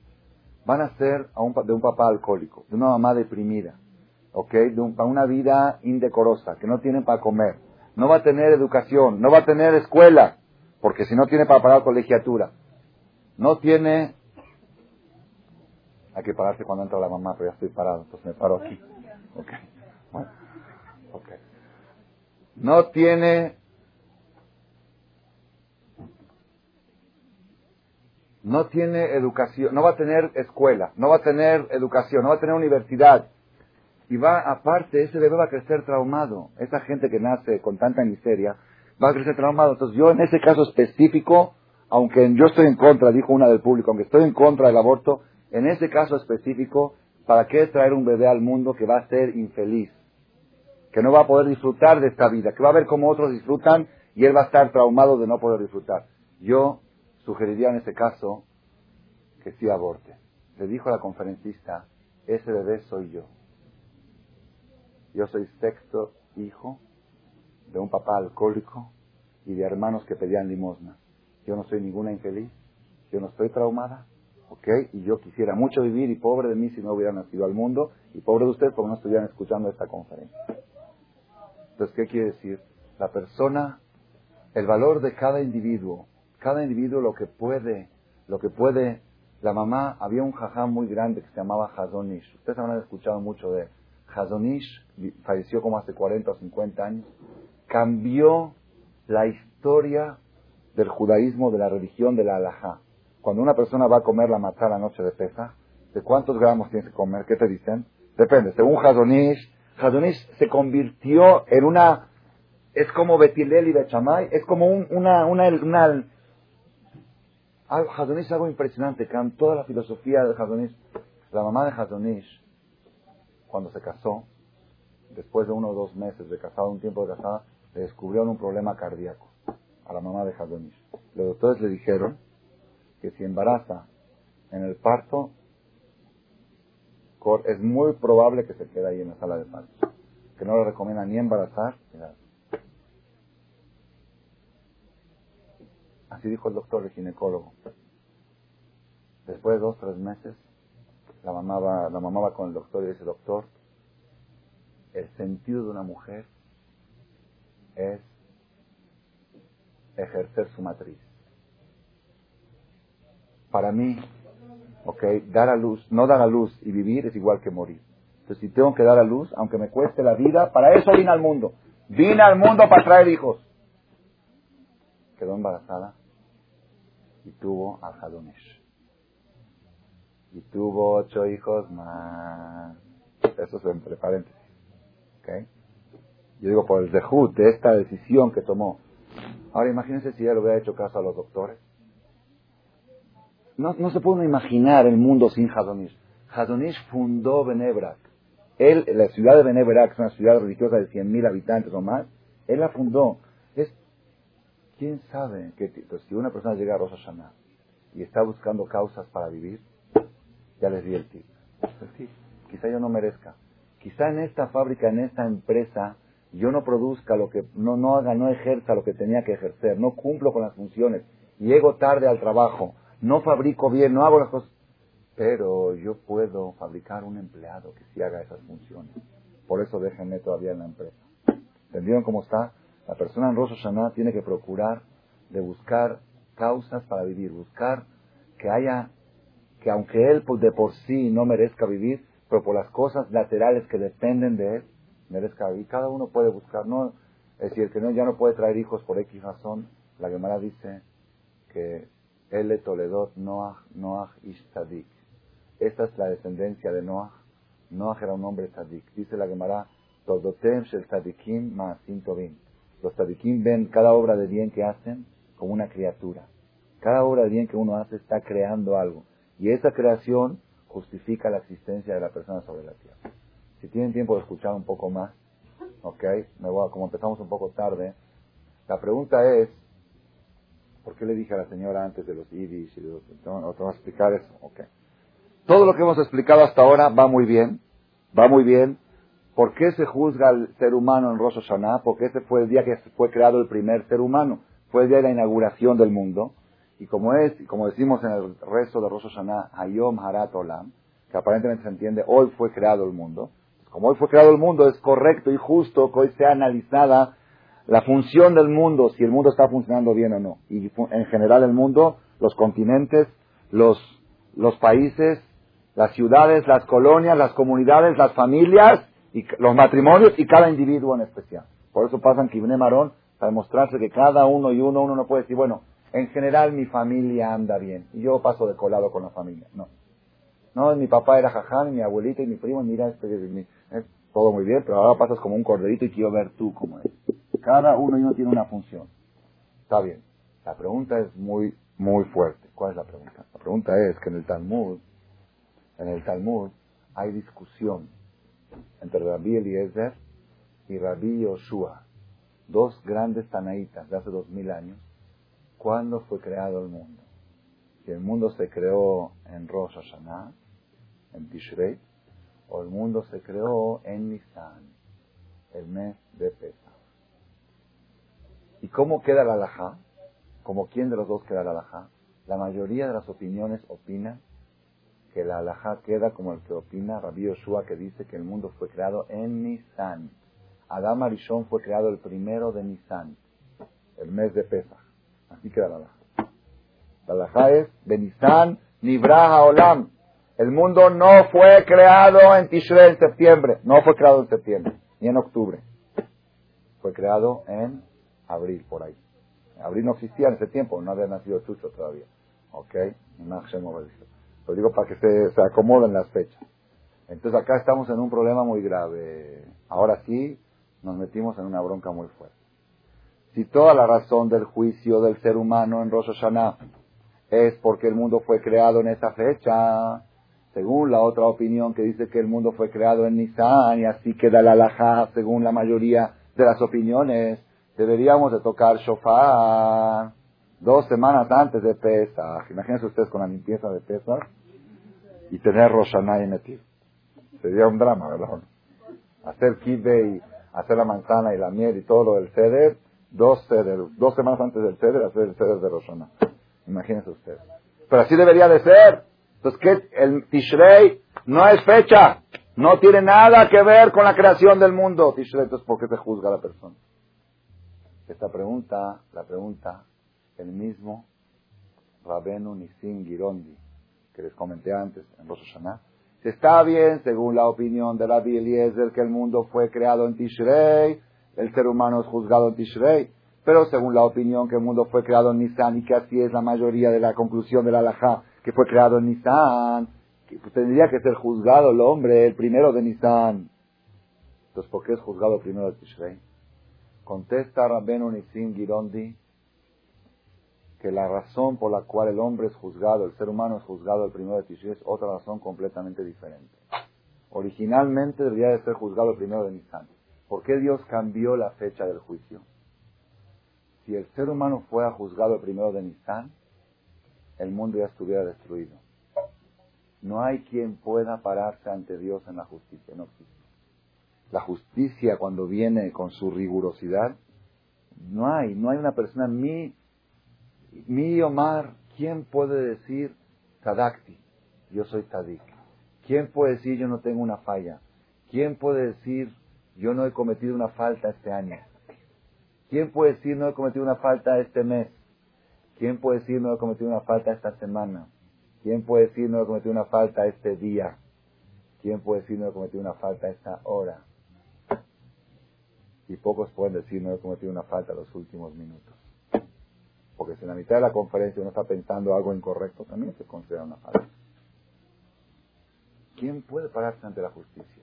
Van a ser a un, de un papá alcohólico, de una mamá deprimida, ¿ok? De una vida indecorosa, que no tienen para comer, no va a tener educación, no va a tener escuela, porque si no tiene para pagar colegiatura, no tiene... Hay que pararse cuando entra la mamá, pero ya estoy parado, entonces me paro aquí. Okay. Okay. No tiene... No tiene educación, no va a tener escuela, no va a tener educación, no va a tener universidad, y va, aparte, ese bebé va a crecer traumado. Esa gente que nace con tanta miseria va a crecer traumado. Entonces yo en ese caso específico, aunque yo estoy en contra, dijo una del público, aunque estoy en contra del aborto, en ese caso específico ¿Para qué traer un bebé al mundo que va a ser infeliz? Que no va a poder disfrutar de esta vida, que va a ver cómo otros disfrutan y él va a estar traumado de no poder disfrutar. Yo sugeriría en este caso que sí aborte. Le dijo la conferencista, ese bebé soy yo. Yo soy sexto hijo de un papá alcohólico y de hermanos que pedían limosna. Yo no soy ninguna infeliz, yo no estoy traumada, ¿ok? Y yo quisiera mucho vivir y pobre de mí si no hubiera nacido al mundo y pobre de ustedes porque no estuvieran escuchando esta conferencia. Entonces, ¿qué quiere decir? La persona, el valor de cada individuo, cada individuo lo que puede, lo que puede, la mamá, había un jajá muy grande que se llamaba Hazonish. Ustedes habrán escuchado mucho de Hazonish, falleció como hace 40 o 50 años, cambió la historia del judaísmo, de la religión, de la halajá. Cuando una persona va a comer la matzah la noche de pesa, ¿de cuántos gramos tienes que comer? ¿Qué te dicen? Depende. Según Hazonish, Hazonish se convirtió en una, es como Betilel y Bechamay, es como un, una, una, una, Hazonish es algo impresionante, toda la filosofía de Hazonish. La mamá de Hazonish, cuando se casó, después de uno o dos meses de casado, un tiempo de casada, le descubrieron un problema cardíaco a la mamá de Hazonish. Los doctores le dijeron que si embaraza en el parto, es muy probable que se quede ahí en la sala de parto. Que no le recomienda ni embarazar. Así dijo el doctor, el ginecólogo. Después de dos, tres meses, la mamá va, la mamá va con el doctor y dice, doctor, el sentido de una mujer es ejercer su matriz. Para mí, ok, dar a luz, no dar a luz y vivir es igual que morir. Entonces, si tengo que dar a luz, aunque me cueste la vida, para eso vine al mundo. Vine al mundo para traer hijos. Quedó embarazada y tuvo al Hadonesh. Y tuvo ocho hijos más. Eso es entre paréntesis. ¿Ok? Yo digo por el dejud de esta decisión que tomó. Ahora imagínense si él hubiera hecho caso a los doctores. No, no se puede imaginar el mundo sin Hadonish. Hadonish fundó Benebrak. Él, la ciudad de Benebrak, es una ciudad religiosa de 100.000 habitantes o más, él la fundó. Es, ¿Quién sabe que si una persona llega a Rosh y está buscando causas para vivir, ya les di el tip. El tip. Quizá yo no merezca. Quizá en esta fábrica, en esta empresa, yo no produzca lo que, no, no haga, no ejerza lo que tenía que ejercer, no cumplo con las funciones, llego tarde al trabajo, no fabrico bien, no hago las cosas, pero yo puedo fabricar un empleado que sí haga esas funciones. Por eso déjenme todavía en la empresa. ¿Entendieron cómo está? La persona en Rosh Hashanah tiene que procurar de buscar causas para vivir, buscar que haya, que aunque él de por sí no merezca vivir, pero por las cosas laterales que dependen de él, merezca vivir. Cada uno puede buscar, no, es decir, que no, ya no puede traer hijos por X razón. La Gemara dice que él Toledot Noach, Noach Ishtadik. Esta es la descendencia de Noach. Noach era un hombre tzadik. Dice la Gemara, Todotem. Los tzadikim ven cada obra de bien que hacen como una criatura. Cada obra de bien que uno hace está creando algo. Y esa creación justifica la existencia de la persona sobre la tierra. Si tienen tiempo de escuchar un poco más, ok, me voy como empezamos un poco tarde, la pregunta es, ¿por qué le dije a la señora antes de los ibis y de los, no, te voy a explicar eso, ok. Todo lo que hemos explicado hasta ahora va muy bien, va muy bien. ¿Por qué se juzga al ser humano en Rosh Hashanah? Porque ese fue el día que fue creado el primer ser humano. Fue el día de la inauguración del mundo. Y como es, como decimos en el resto de Rosh Hashanah, Hayom Harat Olam, que aparentemente se entiende, hoy fue creado el mundo. Como hoy fue creado el mundo, es correcto y justo que hoy sea analizada la función del mundo, si el mundo está funcionando bien o no. Y en general el mundo, los continentes, los, los países, las ciudades, las colonias, las comunidades, las familias, y los matrimonios y cada individuo en especial. Por eso pasan Kibne Marón para demostrarse que cada uno y uno, uno no puede decir, bueno, en general mi familia anda bien y yo paso de colado con la familia. No. No, mi papá era jaján, mi abuelita y mi primo, mira, este, es todo muy bien, pero ahora pasas como un corderito y quiero ver tú cómo es. Cada uno tiene una función. Está bien. La pregunta es muy, muy fuerte. ¿Cuál es la pregunta? La pregunta es que en el Talmud, en el Talmud, hay discusión entre Rabí Eliezer y Rabí Yoshua, dos grandes tanaitas de hace dos mil años, ¿cuándo fue creado el mundo? Si el mundo se creó en Rosh Hashanah, en Tishrei, o el mundo se creó en Nisan, el mes de Pesach. ¿Y cómo queda la alajá? ¿Como quién de los dos queda la alajá? La mayoría de las opiniones opinan que la alajá queda como el que opina Rabbi Yoshua, que dice que el mundo fue creado en Nisan. Adam Arishon fue creado el primero de Nisan, el mes de Pesach. Así queda la alajá. La alajá es de Nisan Nibraha Olam. El mundo no fue creado en Tishrei en septiembre, no fue creado en septiembre, ni en octubre. Fue creado en abril, por ahí. Abril no existía en ese tiempo, no había nacido Chucho todavía. ¿Ok? Lo digo para que se acomoden las fechas. Entonces acá estamos en un problema muy grave. Ahora sí, nos metimos en una bronca muy fuerte. Si toda la razón del juicio del ser humano en Rosh Hashanah es porque el mundo fue creado en esa fecha, según la otra opinión que dice que el mundo fue creado en Nisan y así queda la alajá según la mayoría de las opiniones, deberíamos de tocar shofar dos semanas antes de Pesach. Imagínense ustedes con la limpieza de Pesach y tener Roshaná y metir. Sería un drama, ¿verdad? Hacer kibe y hacer la manzana y la miel y todo lo del ceder, dos ceder, dos semanas antes del ceder, hacer el ceder de Roshaná. Imagínense ustedes. Pero así debería de ser. Entonces, ¿qué? El Tishrei no es fecha. No tiene nada que ver con la creación del mundo. Tishrei, entonces, ¿por qué se juzga a la persona? Esta pregunta, la pregunta, el mismo Rabenu Nisim Girondi, que les comenté antes en Rosh Hashanah, está bien, según la opinión de la Eliezer, que el mundo fue creado en Tishrei, el ser humano es juzgado en Tishrei, pero según la opinión que el mundo fue creado en Nisan y que así es la mayoría de la conclusión de la que fue creado en Nisan, que tendría que ser juzgado el hombre, el primero de Nisan. Entonces, ¿por qué es juzgado primero de Tishrei? Contesta Rabbenu Nisim Girondi que la razón por la cual el hombre es juzgado, el ser humano es juzgado el primero de Tishrei es otra razón completamente diferente. Originalmente debería de ser juzgado el primero de Nisan. ¿Por qué Dios cambió la fecha del juicio? Si el ser humano fuera juzgado el primero de Nisan, el mundo ya estuviera destruido. No hay quien pueda pararse ante Dios en la justicia, no existe. La justicia cuando viene con su rigurosidad, no hay, no hay una persona, mi, mi Omar, ¿quién puede decir Tadakti? Yo soy Tadik. ¿Quién puede decir yo no tengo una falla? ¿Quién puede decir yo no he cometido una falta este año? ¿Quién puede decir no he cometido una falta este mes? ¿Quién puede decir no he cometido una falta esta semana? ¿Quién puede decir no he cometido una falta este día? ¿Quién puede decir no he cometido una falta esta hora? y pocos pueden decir no he cometido una falta los últimos minutos. Porque si en la mitad de la conferencia uno está pensando algo incorrecto, también se considera una falta. ¿Quién puede pararse ante la justicia?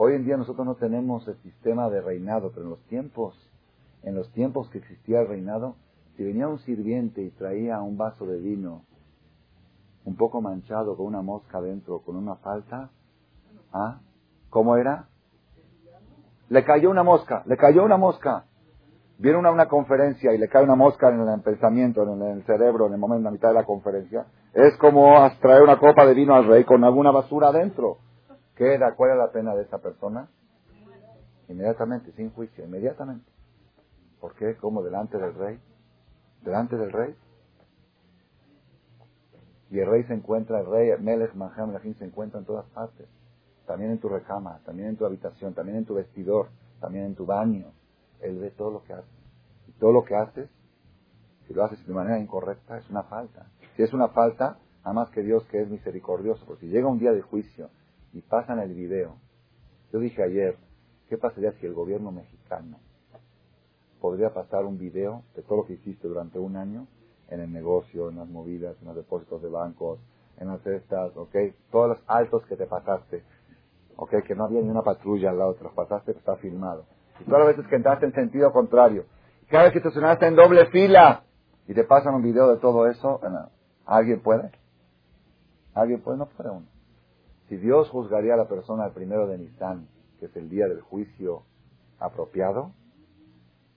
Hoy en día nosotros no tenemos el sistema de reinado, pero en los tiempos, en los tiempos que existía el reinado, si venía un sirviente y traía un vaso de vino un poco manchado con una mosca dentro, con una falta, ¿ah? ¿Cómo era? Le cayó una mosca, le cayó una mosca. Viene una, una conferencia y le cae una mosca en el pensamiento, en el, cerebro, en el momento, en la mitad de la conferencia. Es como traer una copa de vino al rey con alguna basura adentro. ¿Qué era? ¿Cuál era la pena de esa persona? Inmediatamente, sin juicio, inmediatamente. ¿Por qué? ¿Cómo? Delante del rey. Delante del rey. Y el rey se encuentra, el rey Melech Manjam se encuentra en todas partes también en tu recama, también en tu habitación, también en tu vestidor, también en tu baño. Él ve todo lo que haces. Y todo lo que haces, si lo haces de manera incorrecta, es una falta. Si es una falta, nada más que Dios que es misericordioso, porque si llega un día de juicio y pasan el video, yo dije ayer, ¿qué pasaría si el gobierno mexicano podría pasar un video de todo lo que hiciste durante un año en el negocio, en las movidas, en los depósitos de bancos, en las cestas, ¿ok? Todos los altos que te pasaste, ¿ok? Que no había ni una patrulla al lado, te los pasaste, está filmado. Y todas las veces que entraste en sentido contrario, cada vez que estacionaste en doble fila y te pasan un video de todo eso, ¿alguien puede? ¿Alguien puede? No puede uno. Si Dios juzgaría a la persona el primero de Nisan, que es el día del juicio apropiado,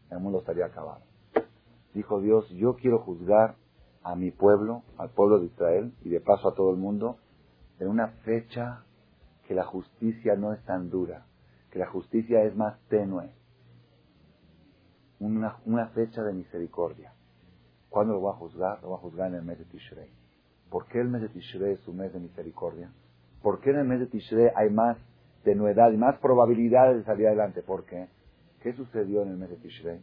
el mundo estaría acabado. Dijo Dios, yo quiero juzgar a mi pueblo, al pueblo de Israel, y de paso a todo el mundo, en una fecha que la justicia no es tan dura, que la justicia es más tenue. Una, una fecha de misericordia. ¿Cuándo lo voy a juzgar? Lo voy a juzgar en el mes de Tishrei. ¿Por qué el mes de Tishrei es un mes de misericordia? ¿Por qué en el mes de Tishrei hay más tenuedad y más probabilidades de salir adelante? ¿Por qué? ¿Qué sucedió en el mes de Tishrei?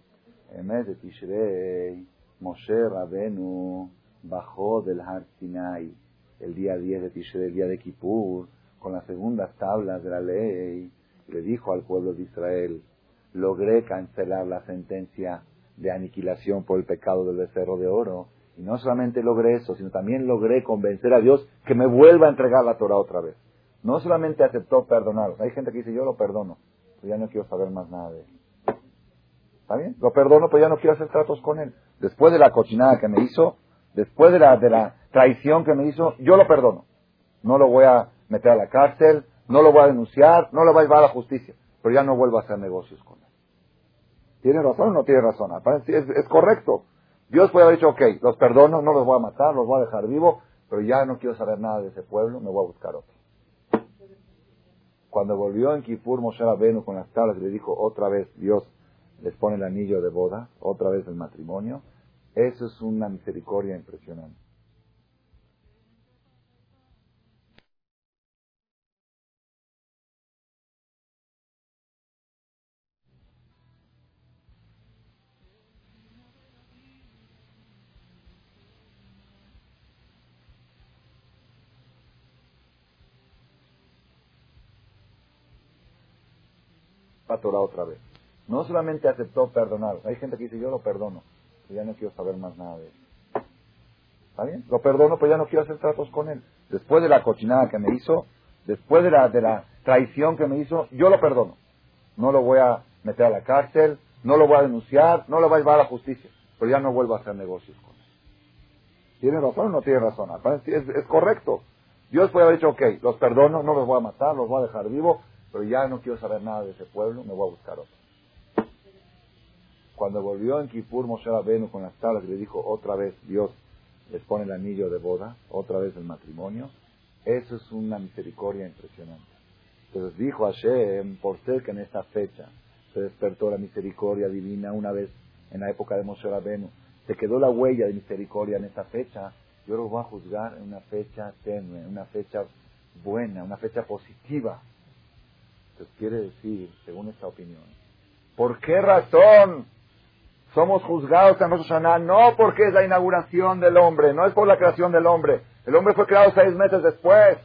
En el mes de Tishrei, Moshe Rabenu bajó del Har Sinai el día 10 de Tishrei, el día de Kippur, con las segundas tablas de la ley, le dijo al pueblo de Israel, logré cancelar la sentencia de aniquilación por el pecado del becerro de oro, y no solamente logré eso, sino también logré convencer a Dios que me vuelva a entregar la Torah otra vez. No solamente aceptó perdonarlos. Hay gente que dice, yo lo perdono, pero ya no quiero saber más nada de él. ¿Está bien? Lo perdono, pero ya no quiero hacer tratos con él. Después de la cochinada que me hizo, después de la, de la traición que me hizo, yo lo perdono. No lo voy a meter a la cárcel, no lo voy a denunciar, no lo voy a llevar a la justicia, pero ya no vuelvo a hacer negocios con él. ¿Tiene razón o no tiene razón? Es, es correcto. Dios puede haber dicho, ok, los perdono, no los voy a matar, los voy a dejar vivos, pero ya no quiero saber nada de ese pueblo, me voy a buscar otro. Cuando volvió en Kipur Moshe Rabenu con las tablas le dijo otra vez, Dios les pone el anillo de boda, otra vez el matrimonio, eso es una misericordia impresionante. La otra vez. No solamente aceptó perdonar, hay gente que dice yo lo perdono, pero ya no quiero saber más nada de él. ¿Está bien? Lo perdono, pero ya no quiero hacer tratos con él. Después de la cochinada que me hizo, después de la, de la traición que me hizo, yo lo perdono. No lo voy a meter a la cárcel, no lo voy a denunciar, no lo voy a llevar a la justicia, pero ya no vuelvo a hacer negocios con él. ¿Tiene razón o no tiene razón? Es, es correcto. Dios puede haber dicho, ok, los perdono, no los voy a matar, los voy a dejar vivos, pero ya no quiero saber nada de ese pueblo, me voy a buscar otro. Cuando volvió en Kippur Moshe Rabenu con las tablas y le dijo otra vez, Dios les pone el anillo de boda, otra vez el matrimonio, eso es una misericordia impresionante. Entonces dijo Hashem, por ser que en esta fecha se despertó la misericordia divina una vez en la época de Moshe Rabenu, se quedó la huella de misericordia en esta fecha, yo lo voy a juzgar en una fecha tenue, una fecha buena, una fecha positiva. Entonces quiere decir, según esta opinión, ¿por qué razón somos juzgados en Rosh Hashanah? No porque es la inauguración del hombre, no es por la creación del hombre. El hombre fue creado seis meses después.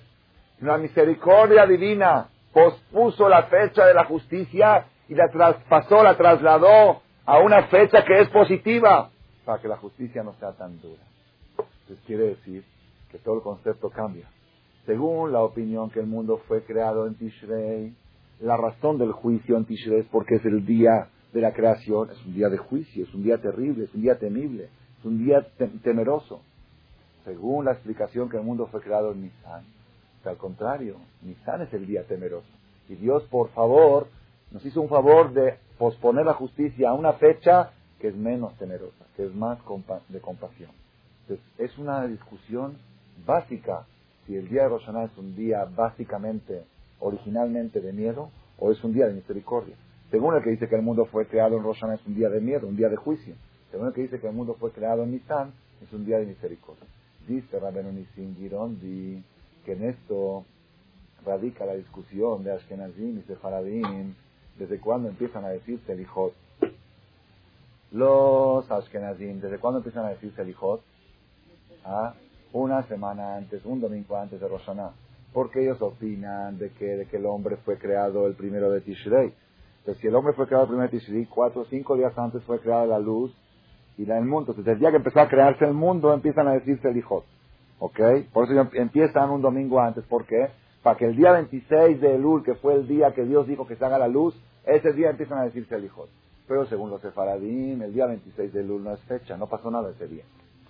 La misericordia divina pospuso la fecha de la justicia y la traspasó, la trasladó a una fecha que es positiva para que la justicia no sea tan dura. Entonces quiere decir que todo el concepto cambia. Según la opinión que el mundo fue creado en Tishrei, la razón del juicio en Tishrei es porque es el día de la creación, es un día de juicio, es un día terrible, es un día temible, es un día temeroso. Según la explicación que el mundo fue creado en Nisan, al contrario, Nisan es el día temeroso. Y Dios, por favor, nos hizo un favor de posponer la justicia a una fecha que es menos temerosa, que es más de compasión. Entonces, es una discusión básica si el día de Rosh es un día básicamente originalmente de miedo o es un día de misericordia. Según el que dice que el mundo fue creado en Rosh es un día de miedo, un día de juicio. Según el que dice que el mundo fue creado en Nisan es un día de misericordia. Dice Rabenu Nisim Girondi que en esto radica la discusión de Ashkenazim y Sefaradim desde cuándo empiezan a decirse Selijot. Los Ashkenazim, ¿desde cuándo empiezan a decirse Selijot? ¿Ah? Una semana antes, un domingo antes de Rosh porque ellos opinan de que, de que el hombre fue creado el primero de Tishrei. Entonces, si el hombre fue creado el primero de Tishrei, cuatro o cinco días antes fue creada la luz y la, el mundo. Entonces, el día que empezó a crearse el mundo, empiezan a decirse el hijo. ¿Ok? Por eso empiezan un domingo antes. ¿Por qué? Para que el día 26 de Elul, que fue el día que Dios dijo que se haga la luz, ese día empiezan a decirse el hijo. Pero según los sefaradim, el día 26 de Elul no es fecha, no pasó nada ese día.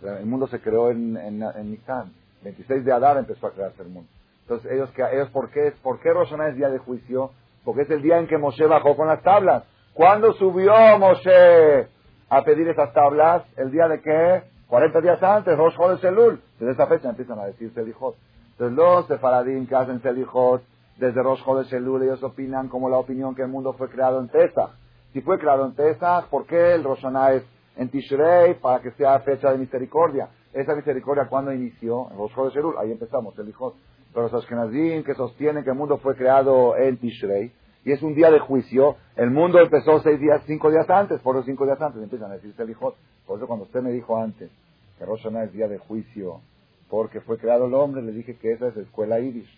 El mundo se creó en, en, en Nisan. 26 de Adar empezó a crearse el mundo. Entonces, ellos, ellos ¿por qué, ¿por qué Rosh es día de juicio? Porque es el día en que Moshe bajó con las tablas. ¿Cuándo subió Moshe a pedir esas tablas? ¿El día de qué? 40 días antes, Rosh Chodesh Elul. Desde esa fecha empiezan a decir Selijot. Entonces, los sefaradín que hacen Selijot, desde Rosh Chodesh Elul, ellos opinan como la opinión que el mundo fue creado en Pesach. Si fue creado en Pesach, ¿por qué el Rosh es en Tishrei para que sea fecha de misericordia? Esa misericordia, ¿cuándo inició? En Rosh Chodesh Elul. Ahí empezamos, Selijot. Pero los Ashkenazim que sostienen que el mundo fue creado en Tishrei, y es un día de juicio, el mundo empezó seis días, cinco días antes, por los cinco días antes empiezan a decirse el hijo. Por eso cuando usted me dijo antes que Rosh es día de juicio, porque fue creado el hombre, le dije que esa es la escuela Irish.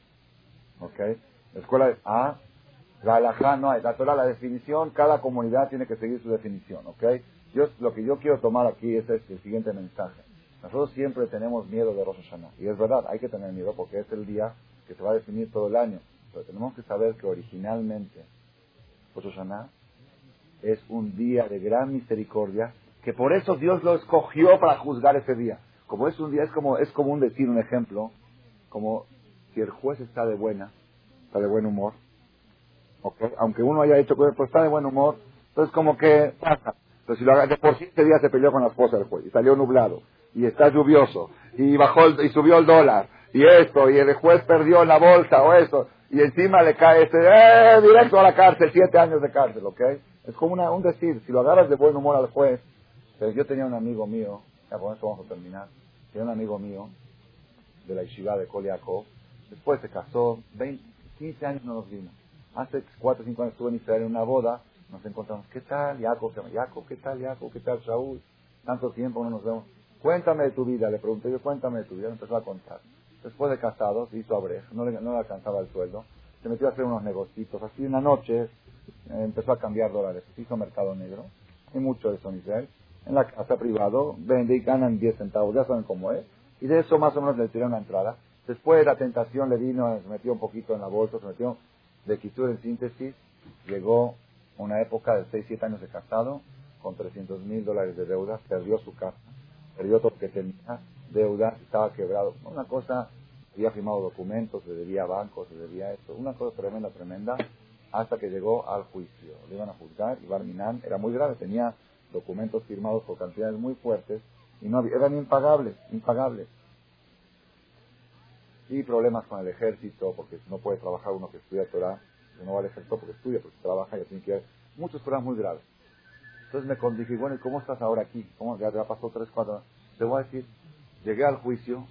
¿Ok? La escuela de, ah, la alajá no hay, la Torah, la definición, cada comunidad tiene que seguir su definición. ¿Ok? Yo, lo que yo quiero tomar aquí es este, el siguiente mensaje. Nosotros siempre tenemos miedo de Rosh Hashanah. Y es verdad, hay que tener miedo porque es el día que se va a definir todo el año. Pero tenemos que saber que originalmente Rosh Hashanah es un día de gran misericordia, que por eso Dios lo escogió para juzgar ese día. Como es un día, es como es común decir un ejemplo, como si el juez está de buena, está de buen humor, aunque uno haya hecho cosas, pero está de buen humor, entonces como que pasa. Entonces si lo haga, de por sí ese día se peleó con la esposa del juez y salió nublado y está lluvioso, y bajó y subió el dólar, y esto, y el juez perdió la bolsa, o eso, y encima le cae este, eh, directo a la cárcel, siete años de cárcel, ¿ok? Es como una, un decir, si lo agarras de buen humor al juez, pero yo tenía un amigo mío, ya con eso vamos a terminar, tenía un amigo mío, de la Yeshiva de Koliakov, después se casó, 20, 15 años no nos vimos. Hace 4 o 5 años estuve en Israel en una boda, nos encontramos, ¿qué tal, Jacob? Jacob, ¿qué tal, Jacob? ¿Qué tal, Saúl? Tanto tiempo no nos vemos. Cuéntame de tu vida, le pregunté yo, cuéntame de tu vida, me empezó a contar. Después de casados, hizo abrej, no le, no le alcanzaba el sueldo, se metió a hacer unos negocios. Así una noche eh, empezó a cambiar dólares, hizo mercado negro, y mucho de eso en Israel. En la casa privado, vende y ganan 10 centavos, ya saben cómo es. Y de eso más o menos le tiraron la entrada. Después la tentación le vino, se metió un poquito en la bolsa, se metió de quitura en síntesis, llegó una época de 6, 7 años de casado, con 300 mil dólares de deuda, perdió su casa perdió todo lo que tenía, deuda, estaba quebrado. Una cosa, había firmado documentos, se debía bancos, se debía esto. Una cosa tremenda, tremenda, hasta que llegó al juicio. Le iban a juzgar y Barminan era muy grave, tenía documentos firmados por cantidades muy fuertes y no eran impagables, impagables. Y problemas con el ejército, porque no puede trabajar uno que estudia Torah, no va al ejército porque estudia, porque trabaja y tiene que ir. Muchos problemas muy graves. Entonces me dije, bueno, ¿y cómo estás ahora aquí? ¿Cómo ya, ya pasó tres, cuatro? Te voy a decir, llegué al juicio,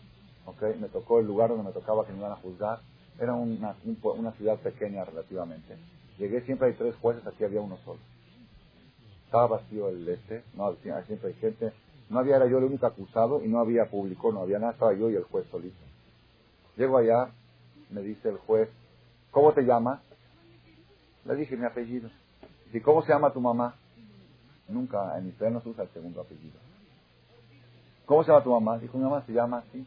okay, me tocó el lugar donde me tocaba que me iban a juzgar. Era una, una ciudad pequeña relativamente. Llegué, siempre hay tres jueces, aquí había uno solo. Estaba vacío el este, no, siempre hay gente. No había, era yo el único acusado y no había público, no había nada, estaba yo y el juez solito. Llego allá, me dice el juez, ¿cómo te llamas? Le dije mi apellido. ¿Y cómo se llama tu mamá? Nunca en Israel no se usa el segundo apellido. ¿Cómo se llama tu mamá? Dijo, mi mamá se llama así.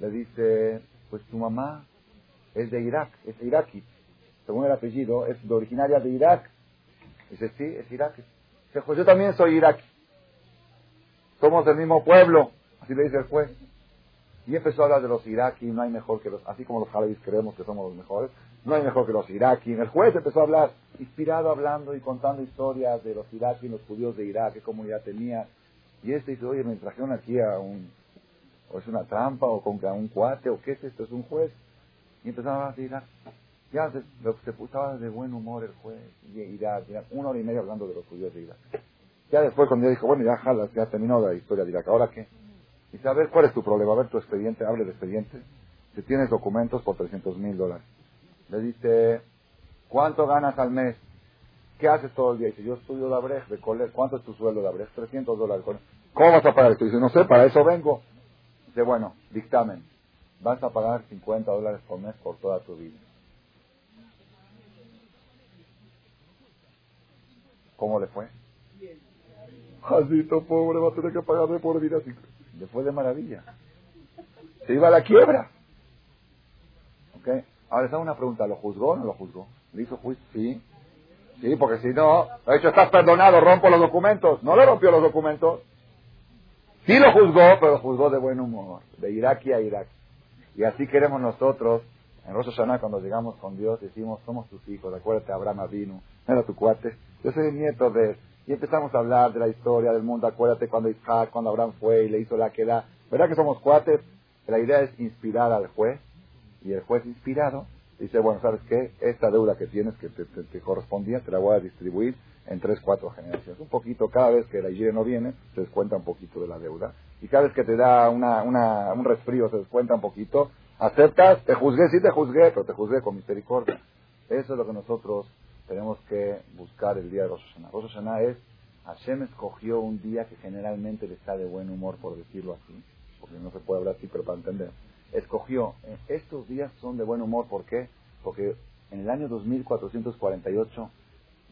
Le dice, pues tu mamá es de Irak, es iraquí. Según el apellido, es de originaria de Irak. Dice, sí, es iraquí. Dice, pues yo también soy iraquí. Somos del mismo pueblo. Así le dice el juez. Y empezó a hablar de los iraquíes, no hay mejor que los, así como los jalabis creemos que somos los mejores, no hay mejor que los iraquíes. El juez empezó a hablar, inspirado hablando y contando historias de los iraquíes, los judíos de Irak, qué comunidad tenía. Y este dice, oye, me trajeron aquí a un, o es una trampa, o con a un cuate, o qué es esto, es un juez. Y empezaron a hablar de Irak. Ya se, se puso de buen humor el juez, y Irak, Irak, una hora y media hablando de los judíos de Irak. Ya después cuando ya dijo, bueno, ya jalas, ya terminó la historia de Irak, ¿ahora qué? A ver, ¿cuál es tu problema? A ver tu expediente, hable de expediente. Si tienes documentos por 300 mil dólares. Le dice, ¿cuánto ganas al mes? ¿Qué haces todo el día? Dice, yo estudio la brecha de colegio. ¿Cuánto es tu sueldo de brecha? 300 dólares. ¿Cómo vas a pagar esto? Dice, no sé, para eso vengo. Dice, bueno, dictamen. Vas a pagar 50 dólares por mes por toda tu vida. ¿Cómo le fue? Jacito pobre va a tener que pagarme por vida. Le fue de maravilla. Se iba a la quiebra. ¿Ok? Ahora, esa una pregunta. ¿Lo juzgó o no lo juzgó? ¿Le hizo juicio? Sí. Sí, porque si no, de hecho estás perdonado, rompo los documentos. No le rompió los documentos. Sí lo juzgó, pero lo juzgó de buen humor. De Irak a Irak. Y así queremos nosotros, en Rosh Hashanah, cuando llegamos con Dios, decimos, somos tus hijos, acuérdate, Abraham vino, era tu cuate, yo soy el nieto de... Y empezamos a hablar de la historia del mundo, acuérdate cuando Isaac, cuando Abraham fue y le hizo la que da. ¿Verdad que somos cuates? La idea es inspirar al juez, y el juez inspirado dice, bueno, ¿sabes qué? Esta deuda que tienes, que te, correspondía, te la voy a distribuir en tres, cuatro generaciones. Un poquito, cada vez que la higiene no viene, se descuenta un poquito de la deuda. Y cada vez que te da una, una, un resfrío, se descuenta un poquito. Aceptas, te juzgué, sí te juzgué, pero te juzgué con misericordia. Eso es lo que nosotros tenemos que buscar el día de Rosh Hashanah. Rosh Hashanah es, Hashem escogió un día que generalmente le está de buen humor, por decirlo así, porque no se puede hablar así, pero para entender. Escogió, eh, estos días son de buen humor, ¿por qué? Porque en el año 2448,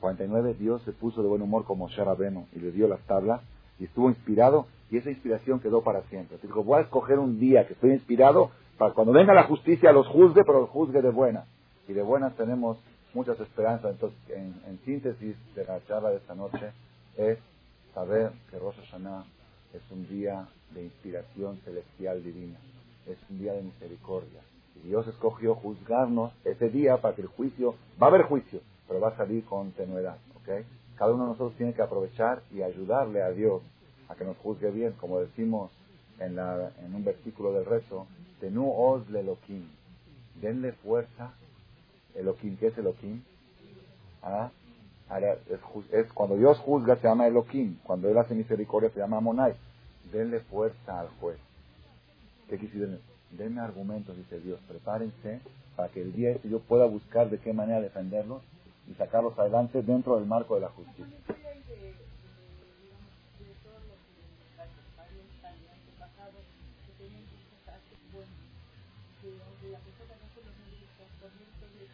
49, Dios se puso de buen humor como Sharabeno y le dio las tablas y estuvo inspirado y esa inspiración quedó para siempre. dijo, voy a escoger un día que estoy inspirado para cuando venga la justicia los juzgue, pero los juzgue de buena. Y de buenas tenemos muchas esperanzas. Entonces, en, síntesis de la charla de esta noche, es saber que Rosh Hashanah es un día de inspiración celestial divina, es un día de misericordia. Y Dios escogió juzgarnos ese día para que el juicio, va a haber juicio, pero va a salir con tenuedad. ¿okay? Cada uno de nosotros tiene que aprovechar y ayudarle a Dios a que nos juzgue bien, como decimos en, la, en un versículo del rezo, Tenu os leloquim, denle fuerza Elohim, ¿qué es Elohim? ¿Ah? Es, cuando Dios juzga se llama Elohim, cuando Él hace misericordia se llama Monai. Denle fuerza al juez. ¿Qué quisiera? Denme argumentos, dice Dios. Prepárense para que el día este yo pueda buscar de qué manera defenderlos y sacarlos adelante dentro del marco de la justicia.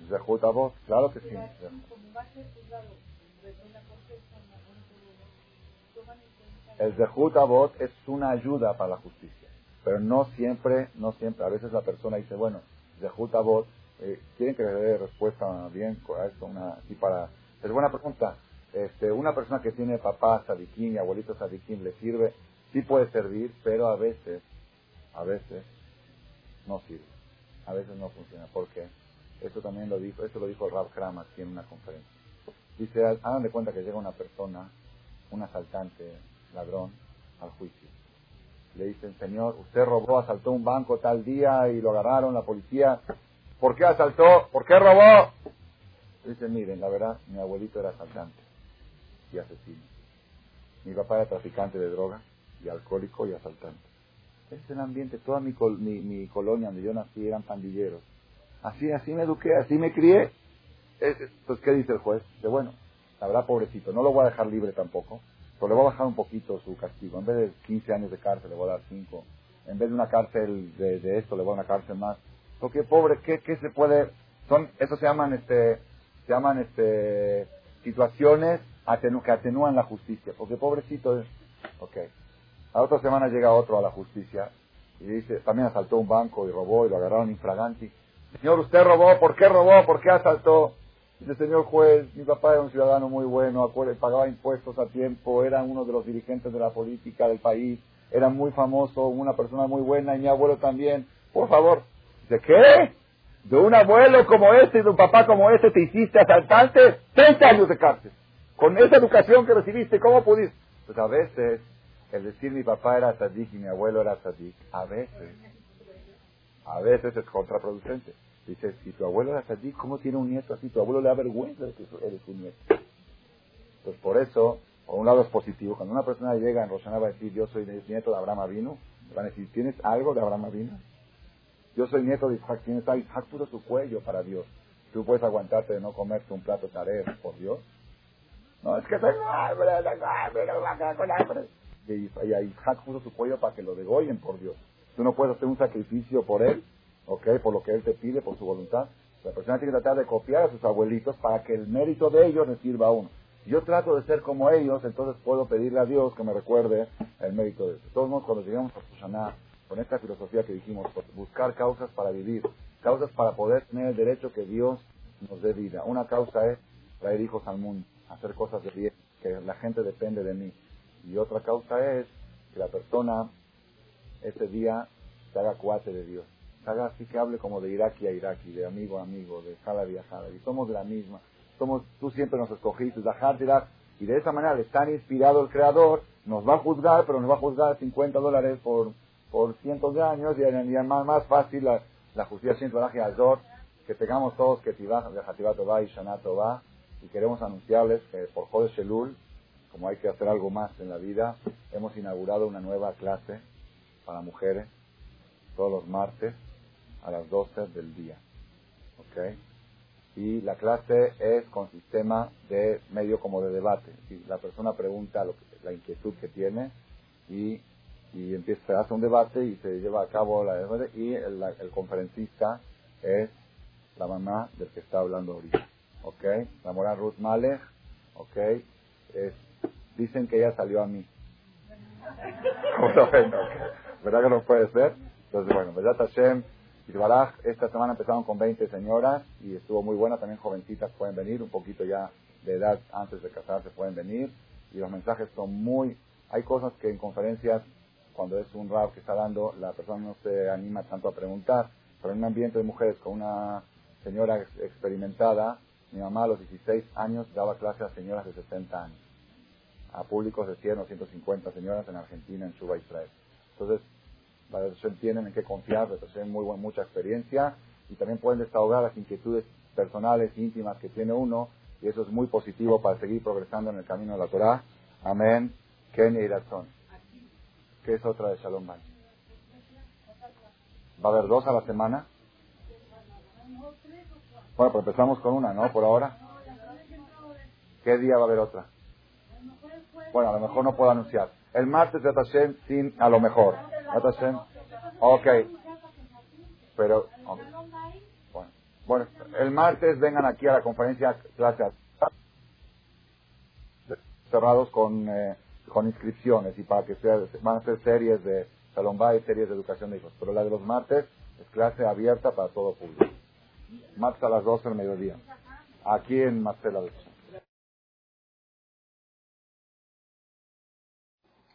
Zehut voz, claro que sí. El Zehut voz es una ayuda para la justicia, pero no siempre, no siempre. A veces la persona dice, bueno, Zehut voz, eh, ¿quieren que le dé respuesta bien a esto? Una, así para, es buena pregunta. Este, una persona que tiene papá sadiquín y abuelito sadiquín le sirve, sí puede servir, pero a veces, a veces no sirve. A veces no funciona. ¿Por qué? Eso también lo dijo, eso lo dijo Rav Kram aquí en una conferencia. Dice, hagan de cuenta que llega una persona, un asaltante, ladrón, al juicio. Le dicen, señor, usted robó, asaltó un banco tal día y lo agarraron la policía. ¿Por qué asaltó? ¿Por qué robó? Dice, miren, la verdad, mi abuelito era asaltante y asesino. Mi papá era traficante de drogas y alcohólico y asaltante. Ese es el ambiente, toda mi, mi, mi colonia donde yo nací eran pandilleros Así, así me eduqué, así me crié. Entonces, ¿qué dice el juez? De bueno, la verdad, pobrecito, no lo voy a dejar libre tampoco, pero le voy a bajar un poquito su castigo. En vez de 15 años de cárcel, le voy a dar 5. En vez de una cárcel de, esto, le voy a dar una cárcel más. Porque, pobre, ¿qué, qué se puede...? Son, eso se llaman, este, se llaman, este, situaciones que atenúan la justicia. Porque, pobrecito. Ok. A otra semana llega otro a la justicia y dice, también asaltó un banco y robó y lo agarraron infraganti. Señor, usted robó, ¿por qué robó? ¿Por qué asaltó? Dice, señor juez, mi papá era un ciudadano muy bueno, pagaba impuestos a tiempo, era uno de los dirigentes de la política del país, era muy famoso, una persona muy buena, y mi abuelo también. Por favor. Dice, ¿qué? De un abuelo como este y de un papá como este te hiciste asaltante, 30 años de cárcel. Con esa educación que recibiste, ¿cómo pudiste? Pues a veces, el decir mi papá era sadik y mi abuelo era sadik, a veces, a veces es contraproducente. Dice, si tu abuelo era así, ¿cómo tiene un nieto así? Tu abuelo le da vergüenza de que eres un nieto. Pues por eso, por un lado es positivo. Cuando una persona llega en Rosana va a decir, yo soy nieto de Abraham Avino, van a decir, ¿tienes algo de Abraham Avino? Yo soy nieto de Isaac, tienes algo. Isaac puso su cuello para Dios. ¿Tú puedes aguantarte de no comerte un plato tarea por Dios? No, es que soy hambre, con hambre. Y Isaac puso su cuello para que lo degollen por Dios. Tú no puedes hacer un sacrificio por él ¿ok? Por lo que Él te pide, por su voluntad. La persona tiene que tratar de copiar a sus abuelitos para que el mérito de ellos le sirva a uno. Yo trato de ser como ellos, entonces puedo pedirle a Dios que me recuerde el mérito de ellos. Todos cuando llegamos a Sushaná, con esta filosofía que dijimos, pues, buscar causas para vivir, causas para poder tener el derecho que Dios nos dé vida. Una causa es traer hijos al mundo, hacer cosas de bien, que la gente depende de mí. Y otra causa es que la persona ese día se haga cuate de Dios haga así que hable como de iraqi a iraqi, de amigo a amigo, de jalabi a jalabi. Somos de la misma. Somos, tú siempre nos escogiste, y de esa manera, tan inspirado el Creador, nos va a juzgar, pero nos va a juzgar 50 dólares por, por cientos de años, y es más, más fácil la, la justicia siempre Azor, que tengamos todos que de va y Shanato va, y queremos anunciarles que por Joder Shelul, como hay que hacer algo más en la vida, hemos inaugurado una nueva clase para mujeres todos los martes a las 12 del día. ¿Ok? Y la clase es con sistema de medio como de debate. Si la persona pregunta lo que, la inquietud que tiene y, y empieza, a hacer un debate y se lleva a cabo la y el, el conferencista es la mamá del que está hablando ahorita. ¿Ok? La mora Ruth Malek. ¿Ok? Dicen que ella salió a mí. [laughs] ¿Cómo lo ven? ¿Verdad que no puede ser? Entonces, bueno, ¿verdad Hashem? esta semana empezaron con 20 señoras y estuvo muy buena, también jovencitas pueden venir, un poquito ya de edad antes de casarse pueden venir y los mensajes son muy, hay cosas que en conferencias, cuando es un rap que está dando, la persona no se anima tanto a preguntar, pero en un ambiente de mujeres con una señora experimentada, mi mamá a los 16 años daba clase a señoras de 60 años, a públicos de 100 o 150 señoras en Argentina, en Cuba, Israel. Entonces, para eso tienen en qué confiar, tienen muy buena, mucha experiencia y también pueden desahogar las inquietudes personales, íntimas que tiene uno y eso es muy positivo para seguir progresando en el camino de la Torah. Amén. Ken y. ¿Qué es otra de Shalom? ¿Va a haber dos a la semana? Bueno, pues empezamos con una, ¿no? Por ahora. ¿Qué día va a haber otra? Bueno, a lo mejor no puedo anunciar. El martes de Tashem sin a lo mejor. Ok. Pero, Bueno. bueno, el martes vengan aquí a la conferencia clase cerrados con, eh, con inscripciones y para que sea, van a ser series de Salón y series de educación de hijos. Pero la de los martes es clase abierta para todo público. Martes a las 12 del mediodía. Aquí en Marcela de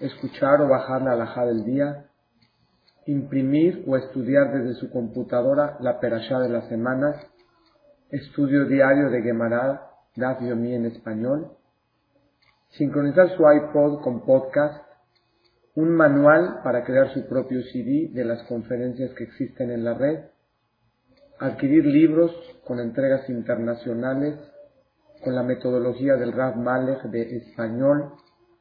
escuchar o bajar la alhaja del día, imprimir o estudiar desde su computadora la perashá de las semanas, estudio diario de Gemara, Daf Yomi en español, sincronizar su iPod con podcast, un manual para crear su propio CD de las conferencias que existen en la red, adquirir libros con entregas internacionales con la metodología del Rav Malech de español,